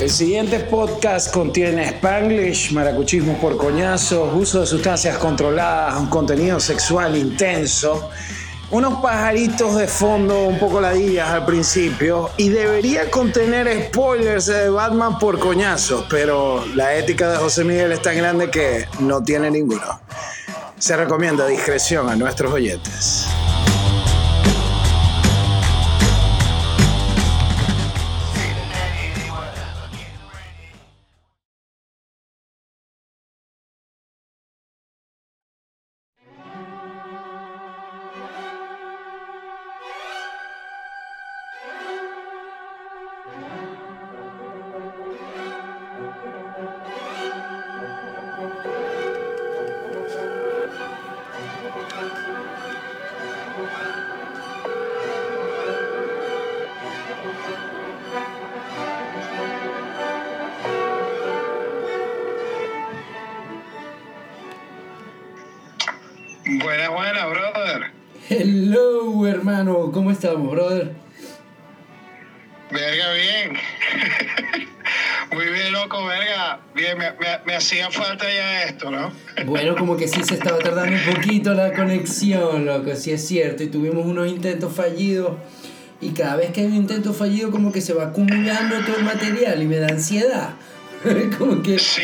El siguiente podcast contiene spanglish, maracuchismo por coñazos, uso de sustancias controladas, un contenido sexual intenso, unos pajaritos de fondo un poco ladillas al principio y debería contener spoilers de Batman por coñazos, pero la ética de José Miguel es tan grande que no tiene ninguno. Se recomienda discreción a nuestros oyentes. Estamos, brother? Verga, bien. Muy bien, loco, verga. Bien, me, me- me hacía falta ya esto, ¿no? Bueno, como que sí se estaba tardando un poquito la conexión, loco, sí es cierto. Y tuvimos unos intentos fallidos. Y cada vez que hay un intento fallido, como que se va acumulando todo el material y me da ansiedad. como que. Sí,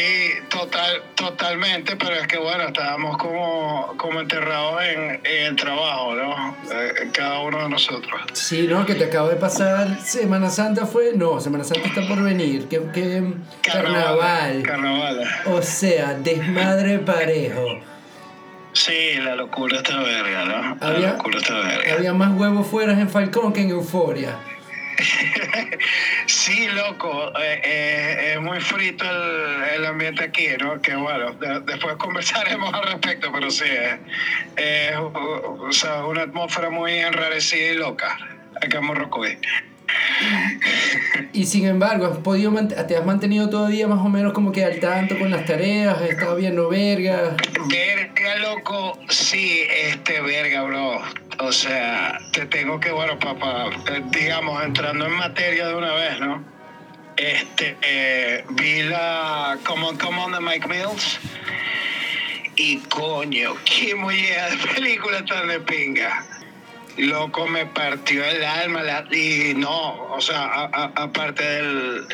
total, totalmente, pero es que bueno, estábamos como, como enterrados en, en el trabajo, ¿no? Eh, cada uno de nosotros. Sí, ¿no? Que te acabo de pasar. Semana Santa fue. No, Semana Santa está por venir. Que, que carnaval. Carnaval. O sea, desmadre parejo. Sí, la locura está verga, ¿no? La Había- locura está verga. Había más huevos fuera en Falcón que en Euforia. Sí, loco, eh, eh, es muy frito el, el ambiente aquí, ¿no? Que bueno, de- después conversaremos al respecto, pero sí, es es, o sea, una atmósfera muy enrarecida y loca acá en Morrocoy. Y sin embargo, has podido te has mantenido todavía más o menos como que al tanto con las tareas, has estado viendo verga. Verga, loco, sí, este, verga, bro. O sea, te tengo que, bueno, papá, digamos, entrando en materia de una vez, ¿no? Este, eh, vi la Come On, Come On de Mike Mills. Y coño, qué muñeca de película tan de pinga. Loco, me partió el alma. la- y no, o sea, aparte del,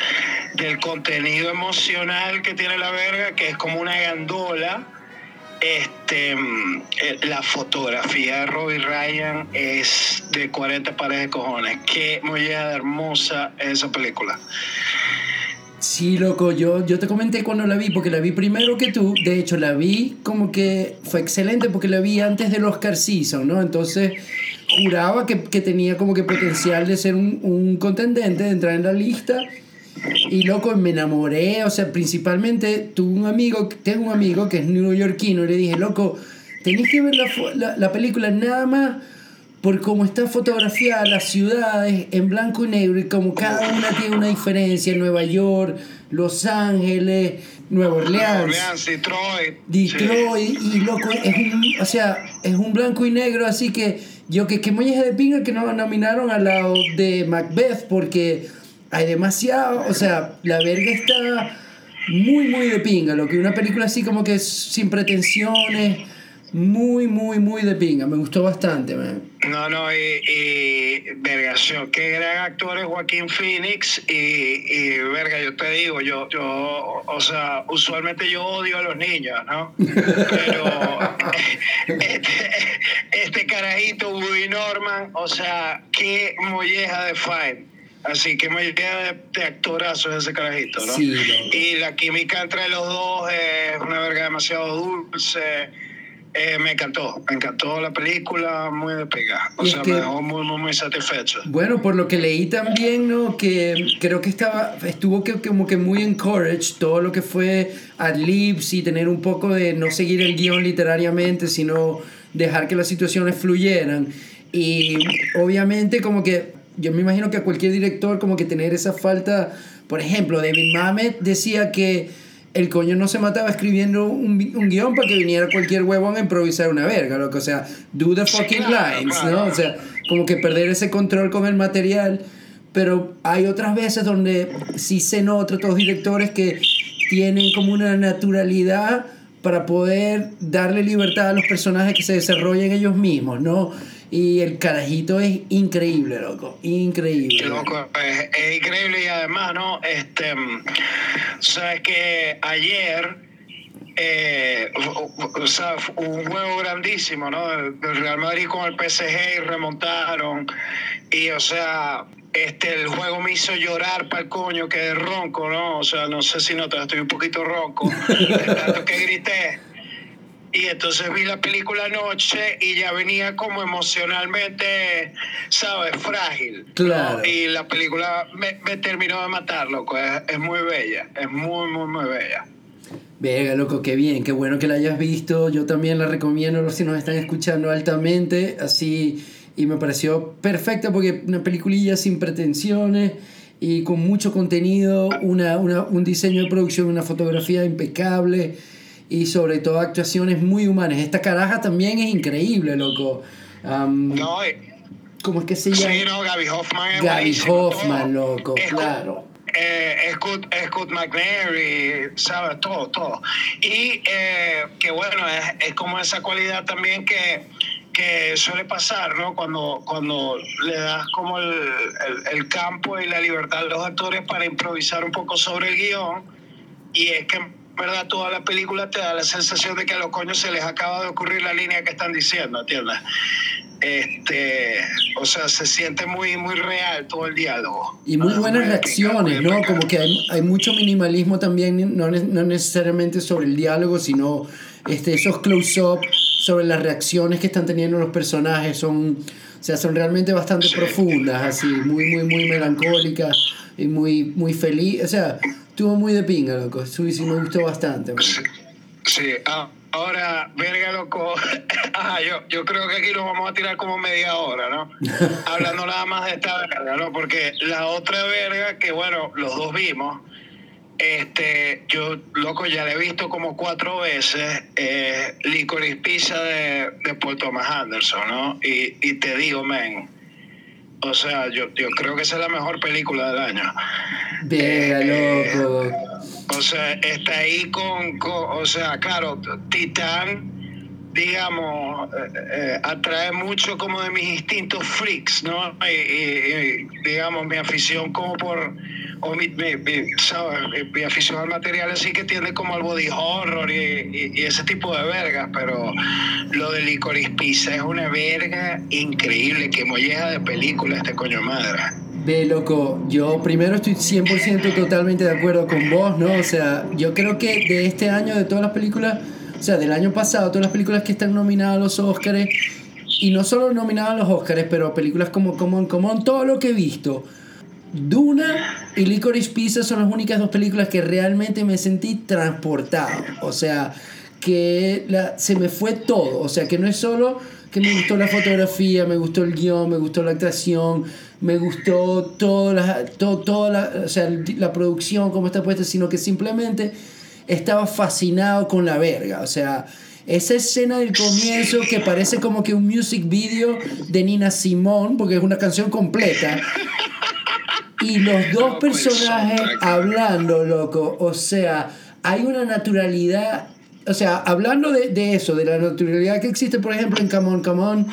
del contenido emocional que tiene la verga, que es como una gandola, este, eh, la fotografía de Robbie Ryan es de 40 pares de cojones. Qué muñeca hermosa es esa película. Sí, loco, yo, yo te comenté cuando la vi, porque la vi primero que tú. De hecho, la vi como que fue excelente porque la vi antes del Oscar Season, ¿no? Entonces, juraba que, que tenía como que potencial de ser un, un contendente, de entrar en la lista. Y loco, me enamoré, o sea, principalmente tuve un amigo, tengo un amigo que es neoyorquino y le dije, loco, tenés que ver la, la, la película nada más por cómo está fotografiada las ciudades en blanco y negro y como cada una tiene una diferencia, Nueva York, Los Ángeles, Nueva Orleans. Orleans, Detroit. Detroit y loco, es un, o sea, es un blanco y negro, así que yo que qué molleja de pinga que no nominaron al lado de Macbeth porque hay demasiado, o sea, la verga está muy muy de pinga, lo que una película así como que sin pretensiones, muy muy muy de pinga, me gustó bastante, man. No, no, y, y vergación, qué gran actor es Joaquín Phoenix y, y verga, yo te digo, yo, yo, o sea, usualmente yo odio a los niños, ¿no? Pero este, este carajito, Woody Norman, o sea, qué molleja de fine. Así que molleja de, de actorazo es ese carajito, ¿no? Sí. Y la química entre los dos es una verga demasiado dulce. Eh, me encantó, me encantó la película, muy de pega. O sea, que- me dejó muy, muy, muy satisfecho. Bueno, por lo que leí también, ¿no? Que creo que estaba, estuvo que, como que muy encouraged todo lo que fue ad-libs y tener un poco de no seguir el guion literariamente, sino dejar que las situaciones fluyeran. Y obviamente como que yo me imagino que a cualquier director como que tener esa falta, por ejemplo, David Mamet decía que el coño no se mataba escribiendo un, un guion para que viniera cualquier huevón a improvisar una verga, loco. O sea, do the fucking lines. ¿no? O sea, como que perder ese control con el material. pero hay otras veces donde sí se nota otros directores que tienen como una naturalidad para poder darle libertad a los personajes que se desarrollen ellos mismos, ¿no? Y el carajito es increíble, loco. Increíble. Loco, es, es increíble y además, ¿no? Este, sabes que ayer, eh, o, sea, un juego grandísimo, ¿no? Del Real Madrid con el PSG y remontaron. Y, o sea, este, el juego me hizo llorar para el coño, que de ronco, ¿no? O sea, no sé si notas, estoy un poquito ronco, de tanto que grité. Y entonces vi la película anoche y ya venía como emocionalmente, ¿sabes? Frágil. ¿no? Claro. Y la película me, me terminó de matar, loco. Es, es muy bella, es muy, muy, muy bella. Verga, loco, qué bien, qué bueno que la hayas visto. Yo también la recomiendo, los que nos están escuchando altamente, así, y me pareció perfecta porque una peliculilla sin pretensiones y con mucho contenido, una, una, un diseño de producción, una fotografía impecable y sobre todo actuaciones muy humanas. Esta caraja también es increíble, loco. Am, No, y- ¿Cómo es que se llama? sí, no, Gaby Hoffman Gaby Hoffman, todo. loco, Es claro. eh, Scott, Scott McNary, ¿sabes? Todo, todo. Y eh, que bueno, es, es como esa cualidad también que, que suele pasar, ¿no? Cuando, cuando le das como el, el- el campo y la libertad a los actores para improvisar un poco sobre el guion. Y es que, verdad, toda la película te da la sensación de que a los coños se les acaba de ocurrir la línea que están diciendo, ¿entiendes? Este, o sea, se siente muy, muy real todo el diálogo. Y muy buenas muy reacciones, ¿no? Como que hay, hay mucho minimalismo también, no, no necesariamente sobre el diálogo, sino este, esos close-up sobre las reacciones que están teniendo los personajes. Son, o sea, son realmente bastante Sí. profundas, así, muy, muy, muy melancólicas y muy, muy feliz. O sea, estuvo muy de pinga, loco. Sí, sí, me gustó bastante. man. Sí, sí. Ah, ahora, verga, loco. Ah, yo, yo creo que aquí nos vamos a tirar como media hora, ¿no? Hablando nada más de esta verga, ¿no? Porque la otra verga que, bueno, los dos vimos, este, yo, loco, ya la he visto como cuatro veces, eh, Licorice Pizza de, de Paul Thomas Anderson, ¿no? Y, y te digo, men, o sea, yo, yo creo que esa es la mejor película del año. Verga, Eh, loco. O sea, está ahí con, con- o sea, claro, Titán, digamos, eh, eh, atrae mucho como de mis instintos freaks, ¿no? Y, y- y, digamos, mi afición como por, o mi, mi, mi, ¿sabes? Mi, afición al material así que tiende como al body horror y, y- ese tipo de vergas, pero lo de Licorice Pizza es una verga increíble, que molleja de película este coño madre. Ve, loco, yo primero estoy 100% totalmente de acuerdo con vos, ¿no? O sea, yo creo que de este año, de todas las películas, o sea, del año pasado, todas las películas que están nominadas a los Oscars, y no solo nominadas a los Oscars, pero películas como Come On, Come On, todo lo que he visto, Duna y Licorice Pizza son las únicas dos películas que realmente me sentí transportado. O sea, que la- se me fue todo. O sea, que no es solo que me gustó la fotografía, me gustó el guion, me gustó la actuación, me gustó toda la, todo, toda la, o sea, la producción, cómo está puesta, sino que simplemente estaba fascinado con la verga. O sea, esa escena del comienzo que parece como que un music video de Nina Simone, porque es una canción completa. Y los dos No, personajes hablando, loco. O sea, hay una naturalidad. O sea, hablando de, de eso, de la naturalidad que existe, por ejemplo, en Come On, Come On,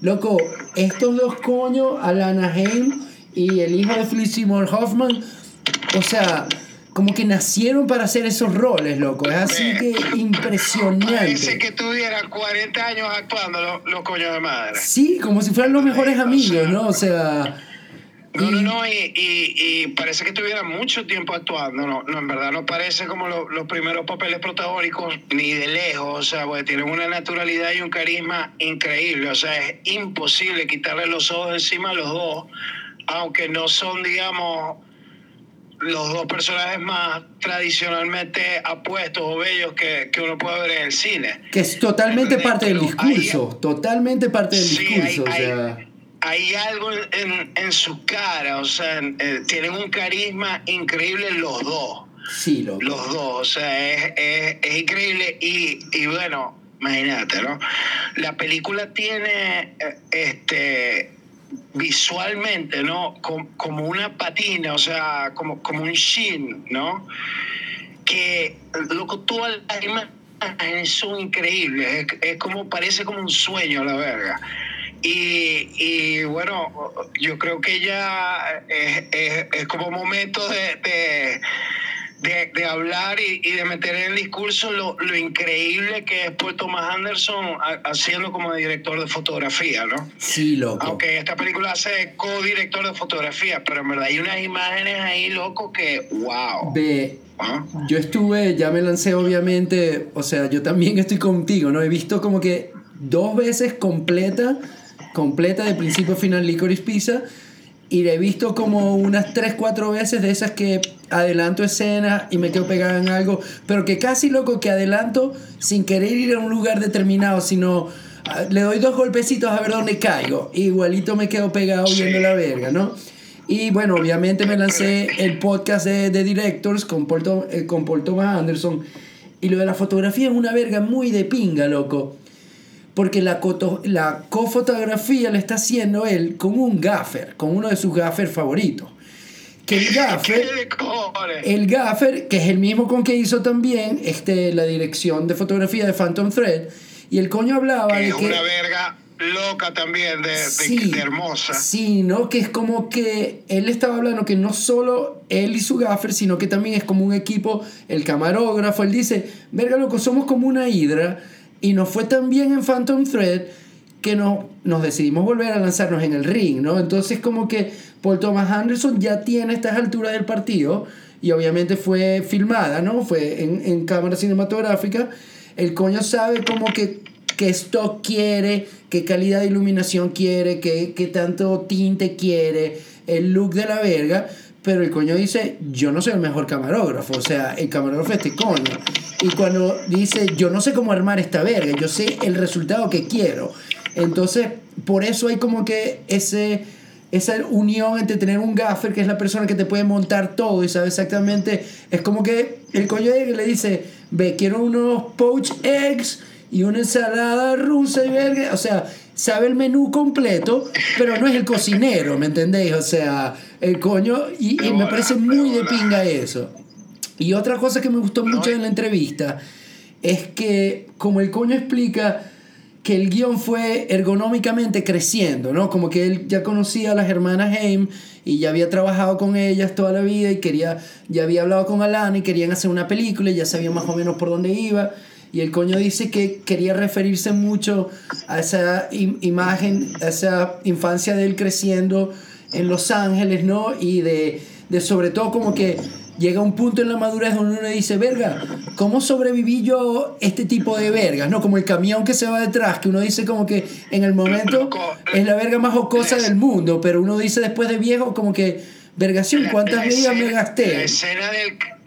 loco, estos dos coños, Alana Haim y el hijo de Philip Seymour Hoffman, o sea, como que nacieron para hacer esos roles, loco. Es así que Parece impresionante. que tuviera 40 años actuando los, los coños de madre. Sí, como si fueran los mejores amigos, ¿no? O sea. No, no, no, y, y, y parece que tuviera mucho tiempo actuando, no, no en verdad no parece como lo- los primeros papeles protagónicos ni de lejos, o sea, porque tienen una naturalidad y un carisma increíble, o sea, es imposible quitarle los ojos encima a los dos, aunque no son, digamos, los dos personajes más tradicionalmente apuestos o bellos que, que uno puede ver en el cine. Que es totalmente parte del discurso, totalmente parte del Sí, discurso, hay- o sea, hay algo en, en su cara, o sea, eh, tienen un carisma increíble los dos, sí, loco. los dos, o sea, es, es- es increíble y, y bueno, imagínate, ¿no? La película tiene, eh, este, visualmente, ¿no? Como, una patina, o sea, como, como un shin, ¿no? Que, loco, todas las imágenes son increíbles, es, como, parece como un sueño, la verga. Y, bueno, yo creo que ya es, como momento de de, hablar y, de meter en el discurso lo, lo, increíble que es Paul Thomas Anderson haciendo como director de fotografía, ¿no? Sí, loco. Aunque esta película hace co-director de fotografía, pero en verdad hay unas imágenes ahí, loco, que wow. Ve, yo estuve, ya me lancé obviamente, o sea, yo también estoy contigo, ¿no? He visto como que dos veces completa, completa de principio a final Licorice Pizza y la he visto como unas 3, 4 veces de esas que adelanto escenas y me quedo pegada en algo, pero que casi loco que adelanto sin querer ir a un lugar determinado, sino ah, le doy dos golpecitos a ver dónde caigo. Igualito me quedo pegado viendo la verga, ¿no? Y bueno, obviamente me lancé el podcast de, de Directors con Paul, eh, con Paul Thomas Anderson. Y lo de la fotografía es una verga muy de pinga, loco porque la, la cofotografía la está haciendo él con un gaffer, con uno de sus gaffers favoritos. Que el gaffer, el gaffer, que es el mismo con que hizo también este, la dirección de fotografía de Phantom Thread, y el coño hablaba de que... una verga loca también, de, de, hermosa. Sí, ¿no? Que es como que él estaba hablando que no solo él y su gaffer, sino que también es como un equipo, el camarógrafo, él dice, verga loco, somos como una hidra y nos fue tan bien en Phantom Thread que no, nos decidimos volver a lanzarnos en el ring, ¿no? Entonces como que Paul Thomas Anderson ya tiene estas alturas del partido y obviamente fue filmada, ¿no? Fue en, en cámara cinematográfica. El coño sabe como que qué stock quiere, qué calidad de iluminación quiere, qué, qué tanto tinte quiere, el look de la verga. Pero el coño dice, yo no soy el mejor camarógrafo, o sea, el camarógrafo es este coño. Y cuando dice, yo no sé cómo armar esta verga, yo sé el resultado que quiero. Entonces, por eso hay como que ese, esa unión entre tener un gaffer, que es la persona que te puede montar todo y sabe exactamente, es como que el coño le dice, ve, quiero unos poached eggs y una ensalada rusa y verga, o sea, sabe el menú completo, pero no es el cocinero, ¿me entendéis? O sea, el coño, y, me parece muy de pinga eso. Y otra cosa que me gustó mucho en la entrevista es que, como el coño explica, que el guion fue ergonómicamente creciendo, ¿no? Como que él ya conocía a las hermanas Haim y ya había trabajado con ellas toda la vida y quería, ya había hablado con Alana y querían hacer una película y ya sabía más o menos por dónde iba. Y el coño dice que quería referirse mucho a esa imagen, a esa infancia de él creciendo en Los Ángeles, ¿no? Y de, de sobre todo como que llega un punto en la madurez donde uno dice, verga, ¿cómo sobreviví yo este tipo de vergas? ¿No? Como el camión que se va detrás, que uno dice como que en el momento es la verga más jocosa del mundo, pero uno dice después de viejo como que, vergación, ¿cuántas vidas me gasté? La escena del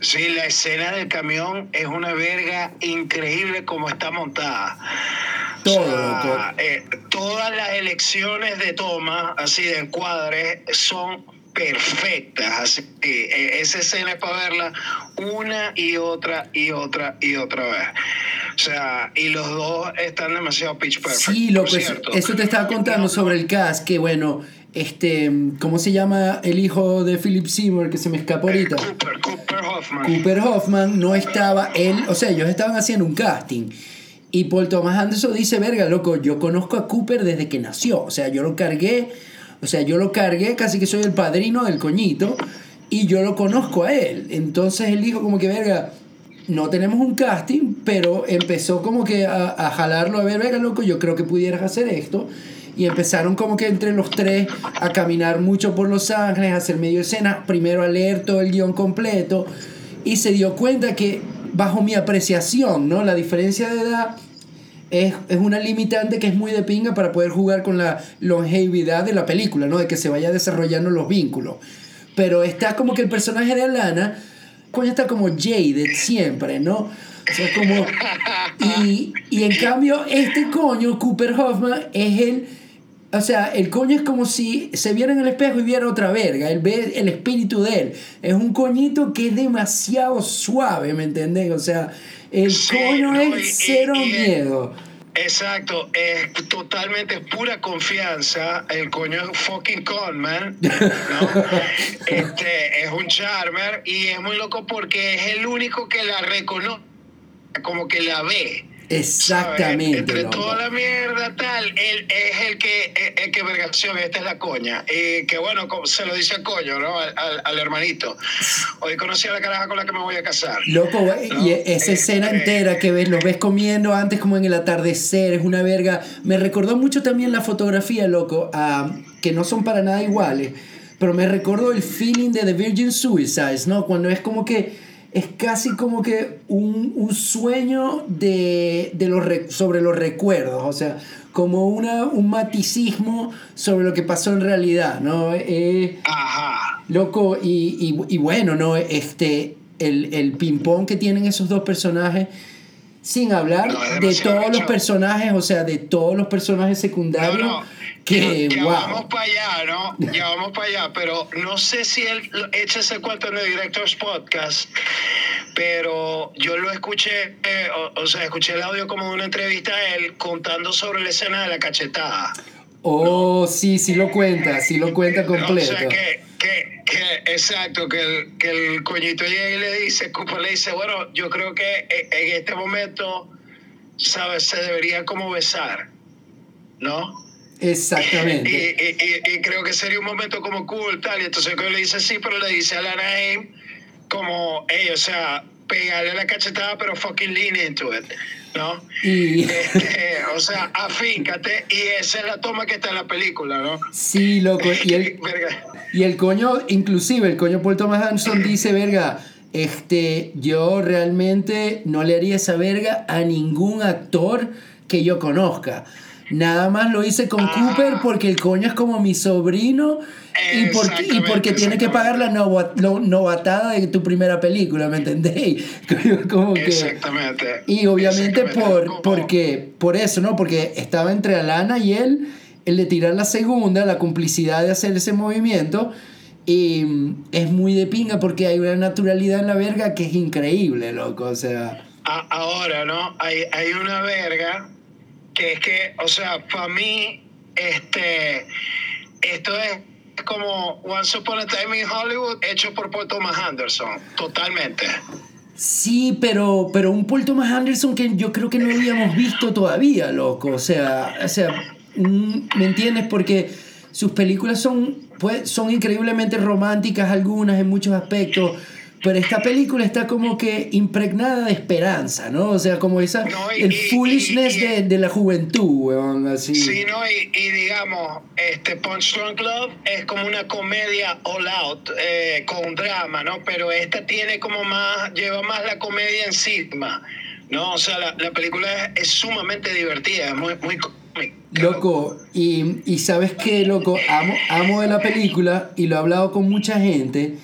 Sí, la escena del camión es una verga increíble como está montada. Todo, eh, todas las elecciones de toma, así de encuadre, son perfectas. Así que eh, esa escena es para verla una y otra y otra y otra vez. O sea, y los dos están demasiado pitch perfect. Sí, lo que eso te estaba contando sobre el cast, que bueno, este, ¿cómo se llama el hijo de Philip Seymour que se me escapó ahorita? Cooper, Cooper Hoffman. Cooper Hoffman no estaba, él, o sea, ellos estaban haciendo un casting. Y Paul Thomas Anderson dice, verga, loco, yo conozco a Cooper desde que nació. O sea, yo lo cargué, o sea, yo lo cargué, casi que soy el padrino del coñito. Y yo lo conozco a él. Entonces él dijo como que, verga, no tenemos un casting, pero empezó como que a, a jalarlo, a ver, verga, loco, yo creo que pudieras hacer esto y empezaron como que entre los tres a caminar mucho por Los Ángeles, a hacer medio escena, primero a leer todo el guion completo y se dio cuenta que bajo mi apreciación, ¿no? La diferencia de edad es, es, una limitante que es muy de pinga para poder jugar con la longevidad de la película, ¿no? De que se vaya desarrollando los vínculos. Pero está como que el personaje de Alana, coño, está como jaded siempre, ¿no? O sea, como... Y, y en cambio, este coño, Cooper Hoffman, es el o sea, el coño es como si se viera en el espejo y viera otra verga. Él ve el espíritu de él. Es un coñito que es demasiado suave, ¿me entendés? O sea, el coño es cero miedo. Exacto, es totalmente pura confianza. El coño es fucking con, man. ¿no? este, es un charmer y es muy loco porque es el único que la reconoce, como que la ve. Exactamente. Entre loco. toda la mierda tal, él es el que, el, el que vergación, esta es la coña. Y que bueno, se lo dice al coño, ¿no? Al, al- al hermanito. Hoy conocí a la caraja con la que me voy a casar. Loco, ¿no? y esa escena Este, entera que ves, los ves comiendo antes como en el atardecer, es una verga. Me recordó mucho también la fotografía, loco, a- que no son para nada iguales, pero me recordó el feeling de The Virgin Suicides, ¿no? Cuando es como que es casi como que un, un sueño de, de los re- sobre los recuerdos, o sea, como una, un maticismo sobre lo que pasó en realidad, ¿no? Eh, Ajá. Loco, y, y- y bueno, ¿no? Este, el, el ping-pong que tienen esos dos personajes, sin hablar No, de todos los personajes, o sea, de todos los personajes secundarios, No, no, que, ya, vamos para allá, ¿no? Ya vamos para allá, pero no sé si él echa ese cuento en el Directors Podcast, pero yo lo escuché, eh, o, o sea, escuché el audio como de una entrevista a él contando sobre la escena de la cachetada. Oh, sí, sí lo cuenta, sí lo cuenta completo. O sea, que, que, que exacto, que el, que el coñito llega y le dice, Cooper le dice, bueno, yo creo que en en este momento, ¿sabes? Se debería como besar, ¿no? Exactamente. Y, y- y- y creo que sería un momento como cool, tal. Y entonces él le dice sí, pero le dice a la Anaheim como, hey, o sea, pegarle la cachetada, pero fucking lean into it, ¿no? Y Este, o sea, afíncate. Y esa es la toma que está en la película, ¿no? sí, loco, y el. Y el coño, inclusive el coño Paul Thomas Anderson dice, verga, este, yo realmente no le haría esa verga a ningún actor que yo conozca. Nada más lo hice con Ah. Cooper porque el coño es como mi sobrino y porque, y porque tiene que pagar la novatada de tu primera película, ¿me entendéis? Como que... Exactamente. Y obviamente Exactamente. por, porque, por eso, ¿no? Porque estaba entre Alana y él, el de tirar la segunda, la complicidad de hacer ese movimiento. Y es muy de pinga porque hay una naturalidad en la verga que es increíble, loco. O sea, ahora, ¿no? Hay, hay una verga que es que, o sea, para mí, este, esto es como Once Upon a Time in Hollywood hecho por Paul Thomas Anderson, totalmente. sí, pero, pero un Paul Thomas Anderson que yo creo que no habíamos visto todavía, loco. O sea, o sea mm, ¿me entiendes? Porque sus películas son, pues, son increíblemente románticas algunas en muchos aspectos. Pero esta película está como que impregnada de esperanza, ¿no? O sea, como esa, No, y- el y- foolishness y- de, de la juventud, weón, así. Sí, ¿no? Y, y digamos, este Punch Drunk Love es como una comedia all out, eh, con drama, ¿no? Pero esta tiene como más, lleva más la comedia encima, ¿no? O sea, la, la película es, es sumamente divertida, es muy, muy. Loco, y, y sabes qué, loco, amo, amo de la película y lo he hablado con mucha gente,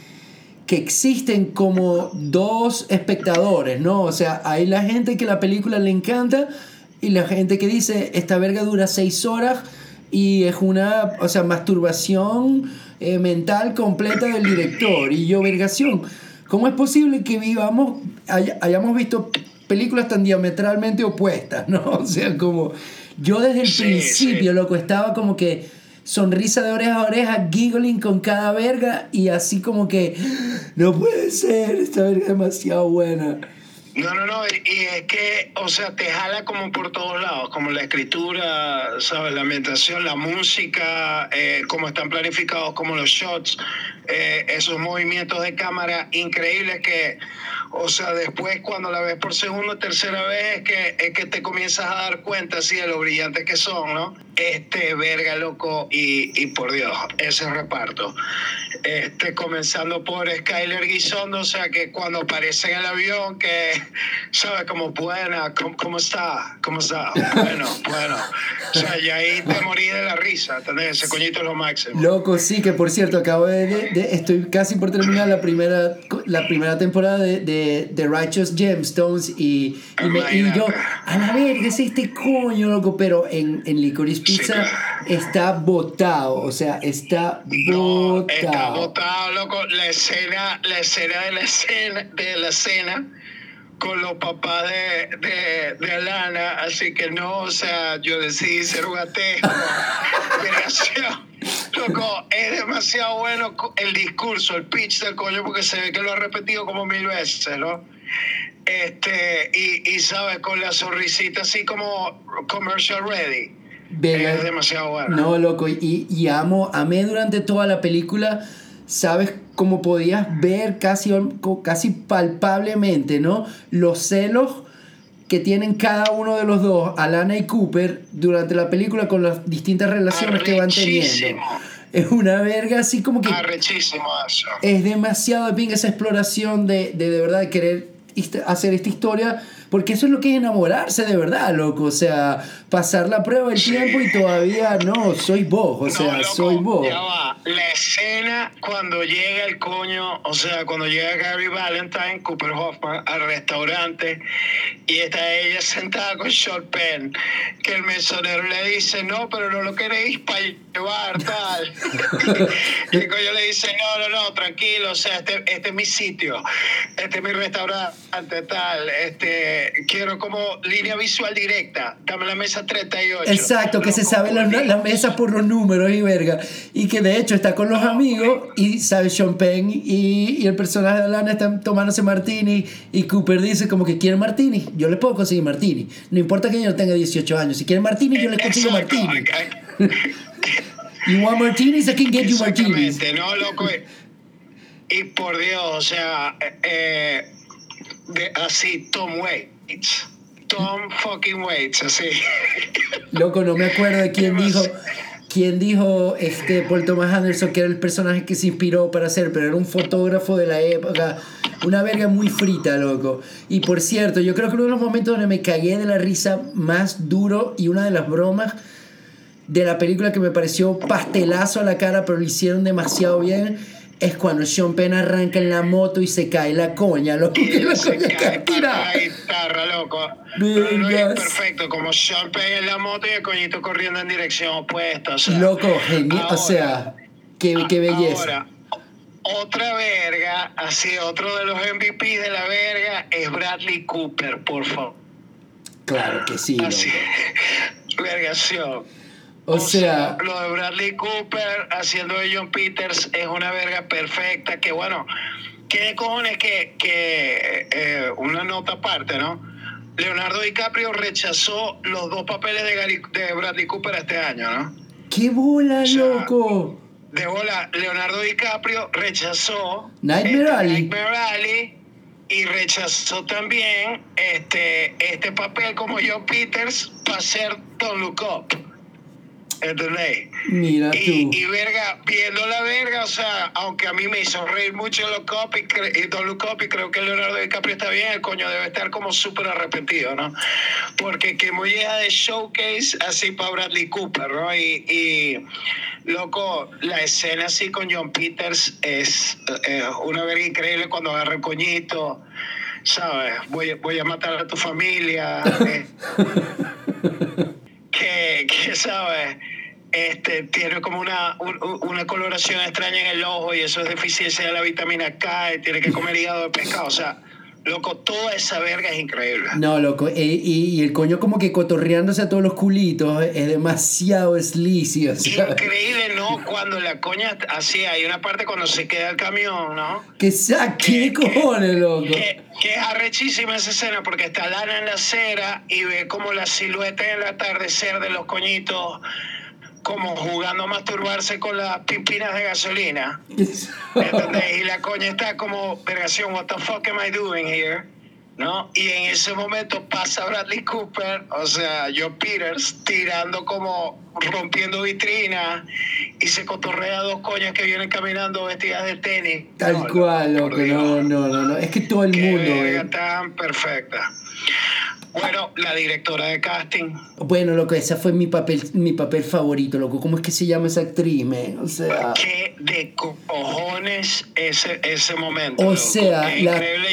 que existen como dos espectadores, ¿no? O sea, hay la gente que la película le encanta y la gente que dice, esta verga dura seis horas y es una, o sea, masturbación eh, mental completa del director y yo, vergación. ¿Cómo es posible que vivamos, hay- hayamos visto películas tan diametralmente opuestas, ¿no? O sea, como yo desde el Sí, principio, sí. loco, estaba como que sonrisa de oreja a oreja, giggling con cada verga y así como que no puede ser, esta verga es demasiado buena. No, no, no, y, es que, o sea, te jala como por todos lados, como la escritura, ¿sabes? La ambientación, la música, eh, cómo están planificados, como los shots, eh, esos movimientos de cámara increíbles que, o sea, después cuando la ves por segunda o tercera vez es que, es que te comienzas a dar cuenta, así, de lo brillantes que son, ¿no? Este, verga, loco, y, y por Dios, ese reparto. Este, comenzando por Skyler Guisondo, o sea, que cuando aparece en el avión, que, ¿sabes? Como, buena, ¿cómo, cómo está? ¿Cómo está? Bueno, bueno. O sea, y ahí te morí de la risa, ¿entendés? Ese coñito es lo máximo. Loco, sí, que por cierto, acabo de, de- de- estoy casi por terminar la primera, la primera temporada de, de, de Righteous Gemstones y, y, me- y yo, a la verga, es este coño, loco, pero en, en Licorice Pizza está botado, o sea, está No, está botado. botado, loco. La escena, la escena de la escena, de la escena, con los papás de, de, de Alana, así que no, o sea, yo decidí ser un ateo. Loco, es demasiado bueno el discurso, el pitch del coño, porque se ve que lo ha repetido como mil veces, ¿no? Este, y, y sabes, con la sonrisita así como commercial ready. es demasiado bueno. No, loco, y, y amo, amé durante toda la película, sabes, como podías ver casi, casi palpablemente, ¿no? Los celos que tienen cada uno de los dos, Alana y Cooper, durante la película con las distintas relaciones que van teniendo. Es una verga así como que... Eso. Es demasiado de esa exploración de, de de verdad querer hacer esta historia porque eso es lo que es enamorarse de verdad, loco. O sea, pasar la prueba del tiempo y todavía no, soy vos. O sea, soy vos. Ya va. La escena cuando llega el coño, o sea, cuando llega Gary Valentine, Cooper Hoffman, al restaurante y está ella sentada con Sean Penn, que el mesonero le dice, no, pero no lo queréis para llevar, tal. y el coño le dice, no, no, no, tranquilo, o sea, este, este es mi sitio, este es mi restaurante, tal, este quiero como línea visual directa. Dame la mesa 38. Exacto, que se sabe la, la, mesa por los números y verga. Y que de hecho está con los amigos y sabe Sean Penn y, y, el personaje de Alana están tomándose martini y Cooper dice como que quiere martini. Yo le puedo conseguir martini. No importa que yo tenga 18 años. Si quiere martini, yo le consigo martini. you want martinis? I can get you martinis. no, loco. Y por Dios, o sea, eh, así, Tom Waits. Tom fucking Waits, así. Loco, no me acuerdo de quién dijo. ¿Quién dijo este Paul Thomas Anderson que era el personaje que se inspiró para hacer? Pero era un fotógrafo de la época. Una verga muy frita, loco. Y por cierto, yo creo que uno de los momentos donde me cagué de la risa más duro y una de las bromas de la película que me pareció pastelazo a la cara, pero lo hicieron demasiado bien es cuando Sean Penn arranca en la moto y se cae la coña, loco. Que la se coña cae la guitarra, loco. es perfecto, como Sean Penn en la moto y el coñito corriendo en dirección opuesta. O sea, loco, genial. O sea, qué, qué belleza. Ahora, otra verga, así, otro de los MVP de la verga es Bradley Cooper, por favor. Claro que sí. Así, vergación. O, sea, Lo de Bradley Cooper haciendo de John Peters es una verga perfecta. Que bueno, ¿qué cojones que, que eh, una nota aparte, ¿no? Leonardo DiCaprio rechazó los dos papeles de, de Bradley Cooper este año, ¿no? ¡Qué bola, loco! De bola, Leonardo DiCaprio rechazó Nightmare este, Alley. Nightmare Alley y rechazó también este, este papel como John Peters para ser Don't Look Up. ¿Entendés? Mira y, tú. Y verga, viendo la verga, o sea, aunque a mí me hizo reír mucho los Cop y Don Look Up y creo que Leonardo DiCaprio está bien, el coño debe estar como súper arrepentido, ¿no? Porque que muy de showcase así para Bradley Cooper, ¿no? Y, y loco, la escena así con John Peters es eh, una verga increíble cuando agarra el coñito, ¿sabes? Voy, voy a matar a tu familia. Eh. que, que, ¿sabes? Este, tiene como una, una coloración extraña en el ojo y eso es deficiencia de la vitamina K y tiene que comer hígado de pescado. O sea, loco, toda esa verga es increíble. No, loco, y, y, el coño como que cotorreándose a todos los culitos es demasiado sleazy. Increíble, ¿no? Cuando la coña, así, hay una parte cuando se queda el camión, ¿no? Que saque, cojones, loco. Que, que, es arrechísima esa escena porque está Lana en la acera y ve como la silueta en el atardecer de los coñitos como jugando a masturbarse con las pipinas de gasolina. ¿Entendés? Y la coña está como, vergación, what the fuck am I doing here? ¿No? Y en ese momento pasa Bradley Cooper, o sea, Joe Peters, tirando como, rompiendo vitrinas y se cotorrea dos coñas que vienen caminando vestidas de tenis. Tal cual, loco, no, no, no, no, es que todo el mundo. Eh. tan perfecta. Bueno, la directora de casting. Bueno, loco, ese fue mi papel, mi papel favorito, loco. ¿Cómo es que se llama esa actriz, man? O sea. ¿Qué de cojones ese, ese momento? O sea, increíble.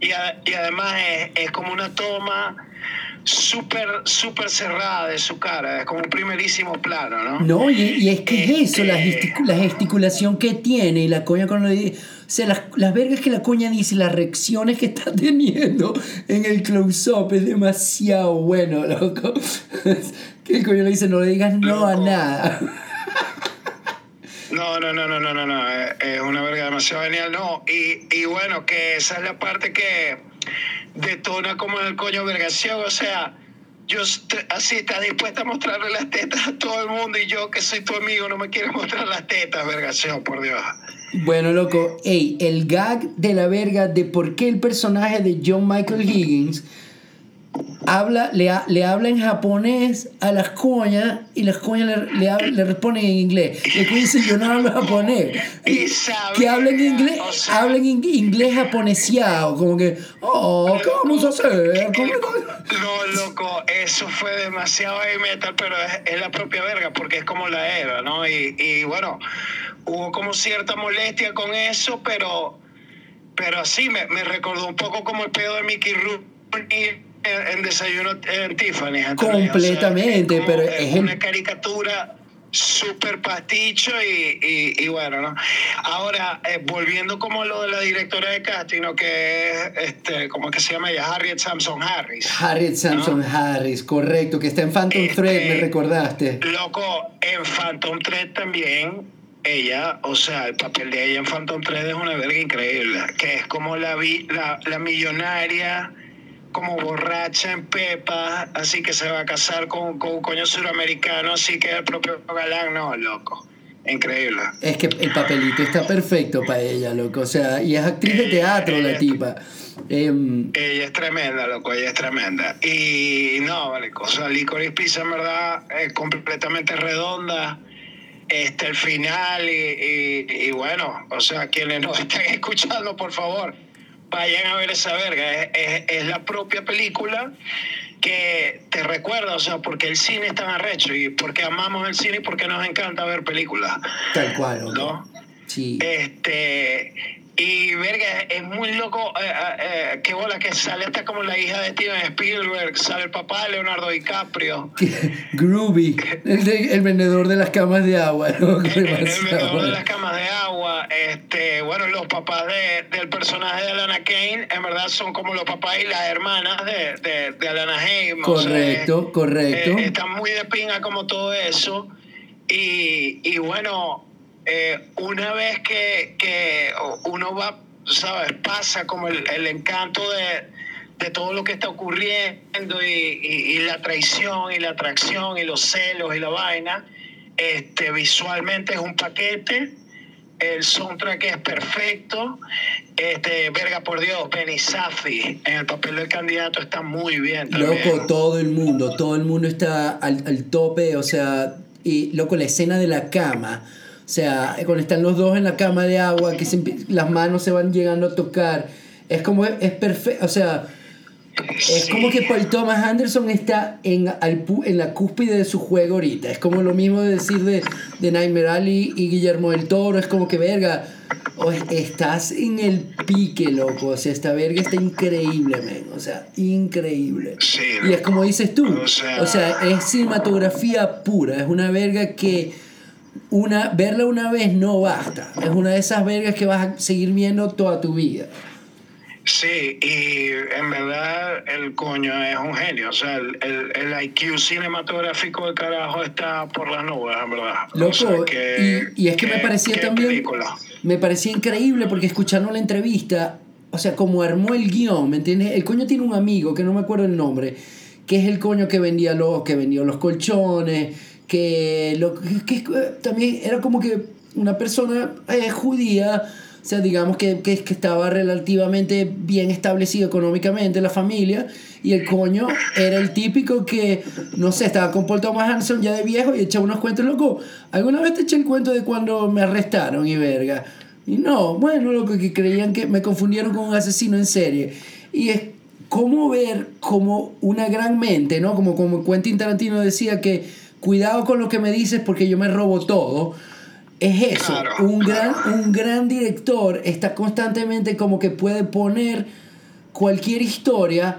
Y, y, además es, es como una toma súper, súper cerrada de su cara, es como un primerísimo plano, ¿no? No, y, y es que es eso, la, gesticu- la gesticulación que tiene y la coña cuando le dice. O sea, las, las vergas que la coña dice, las reacciones que está teniendo en el close-up es demasiado bueno, loco. que el coño le dice, no le digas no a nada. No, no, no, no, no, no, no, es, es una verga demasiado genial, no, y, y bueno, que esa es la parte que detona como el coño vergación, o sea, yo así estás dispuesta a mostrarle las tetas a todo el mundo y yo que soy tu amigo no me quiero mostrar las tetas, vergación, por Dios. Bueno, loco, ey, el gag de la verga de por qué el personaje de John Michael Higgins habla, le, le habla en japonés a las coñas y las coñas le, le, le responden en inglés. El coño dice, yo no hablo japonés. Que hablen inglés, o sea- hablen in- inglés japoneseado, como que, oh, ¿qué vamos a hacer? ¿Cómo- No, loco, eso fue demasiado heavy metal, pero es, es la propia verga, porque es como la era, ¿no? Y, y bueno, hubo como cierta molestia con eso, pero, pero sí, me, me recordó un poco como el pedo de Mickey Rooney en, en Desayuno en Tiffany. Completamente, pero es el- una caricatura súper pasticho y, y, y bueno, ¿no? Ahora, eh, volviendo como lo de la directora de casting, ¿no? Que es, este, ¿cómo que se llama ella? Harriet Samson Harris. Harriet Samson Harris, correcto, que está en Phantom Este- Thread, me recordaste. Loco, en Phantom Thread también, ella, o sea, el papel de ella en Phantom Thread es una verga increíble, que es como la, vi- la, la millonaria, como borracha en Pepa, así que se va a casar con, con un coño suramericano, así que el propio galán, no, loco, increíble. Es que el papelito está perfecto para ella, loco. O sea, y es actriz de teatro la tipa. Em, Ella es tremenda, loco, ella es tremenda. Y no, vale, o sea, Licorice Pizza en verdad es completamente redonda. Este, el final y, y- y bueno, o sea, quienes nos están escuchando, por favor, vayan a ver esa verga. Es, es- es la propia película que te recuerda, o sea, porque el cine es tan arrecho y porque amamos el cine y porque nos encanta ver películas, tal cual, loco. ¿no? Sí. Este, y verga, es muy loco, eh, eh, eh, qué bola que sale hasta como la hija de Steven Spielberg, sale el papá de Leonardo DiCaprio, Groovy, el, de- el vendedor de las camas de agua, ¿no? el, vendedor de las camas de agua, este, bueno, los papás de, del personaje de Alana Kane, en verdad son como los papás y las hermanas de, de, de Alana Haim. o sea, Correcto, correcto. eh, están muy de pinga como todo eso. Y, y bueno, eh, una vez que, que uno va, ¿sabes? Pasa como el, el encanto de, de todo lo que está ocurriendo y, y- la traición y la atracción y los celos y la vaina, este, visualmente es un paquete. El soundtrack es perfecto. Este, verga por Dios, Benny Safi en el papel del candidato está muy bien. Loco, todo el mundo, todo el mundo está al, al tope, o sea, y loco, la escena de la cama, sea, cuando están los dos en la cama de agua, que se las manos se van llegando a tocar, es como, es perfecto, o sea, es Sí. como que Paul Thomas Anderson está en, al en la cúspide de su juego ahorita, es como lo mismo de decir de, de Nightmare Alley y Guillermo del Toro, es como que verga, o es- estás en el pique, loco, o sea, esta verga está increíble, men, o sea, increíble. Sí, Y es como dices tú, O sea- o sea, es cinematografía pura, es una verga que una, verla una vez no basta, es una de esas vergas que vas a seguir viendo toda tu vida. Sí, y en verdad el coño es un genio. O sea, el, el, el IQ cinematográfico del carajo está por las nubes, en verdad. Loco, O sea, que- y, y es que me parecía también, película. me parecía increíble porque escuchando la entrevista, o sea, como armó el guion, ¿me entiendes? El coño tiene un amigo, que no me acuerdo el nombre, que es el coño que vendía los, que vendió los colchones, que, lo, que, que también era como que una persona eh, judía, o sea, digamos que, que, que estaba relativamente bien establecido económicamente la familia, y el coño era el típico que, no sé, estaba con Paul Thomas ya de viejo y echaba unos cuentos, loco, ¿alguna vez te eché el cuento de cuando me arrestaron y verga? Y no, bueno, loco, que creían que me confundieron con un asesino en serie. Y es como ver como una gran mente, ¿no? Como, como Quentin Tarantino decía que cuidado con lo que me dices porque yo me robo todo. Es eso, Claro, un, gran, un gran director está constantemente como que puede poner cualquier historia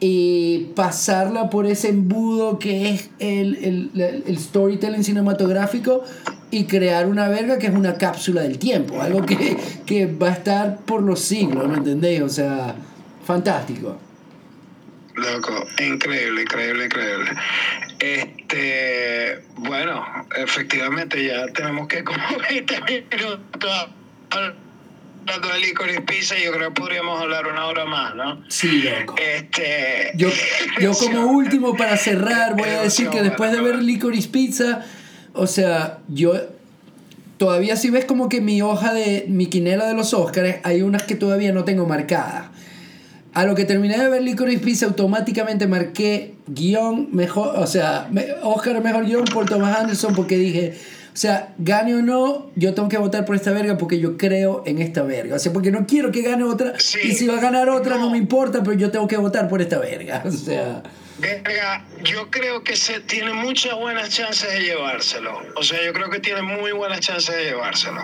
y pasarla por ese embudo que es el, el, el, storytelling cinematográfico y crear una verga que es una cápsula del tiempo, algo que, que va a estar por los siglos, ¿me entendéis? O sea, fantástico. Loco, increíble, increíble, increíble. Este, bueno, efectivamente ya tenemos que como 20 minutos hablando de Licorice Pizza, yo creo que podríamos hablar una hora más, ¿no? Sí, loco. Este, yo, yo como último, para cerrar, voy a decir que después de ver Licorice Pizza, o sea, yo todavía si ves como que mi hoja de mi quinela de los Oscars, hay unas que todavía no tengo marcadas. A lo que terminé de ver Licorice Pizza, automáticamente marqué guion mejor, o sea, Oscar mejor guion por Thomas Anderson porque dije, o sea, gane o no, yo tengo que votar por esta verga porque yo creo en esta verga. O sea, porque no quiero que gane otra. y si va a ganar otra, no. me importa, pero yo tengo que votar por esta verga. O sea. Verga, yo creo que se tiene muchas buenas chances de llevárselo. O sea, yo creo que tiene muy buenas chances de llevárselo.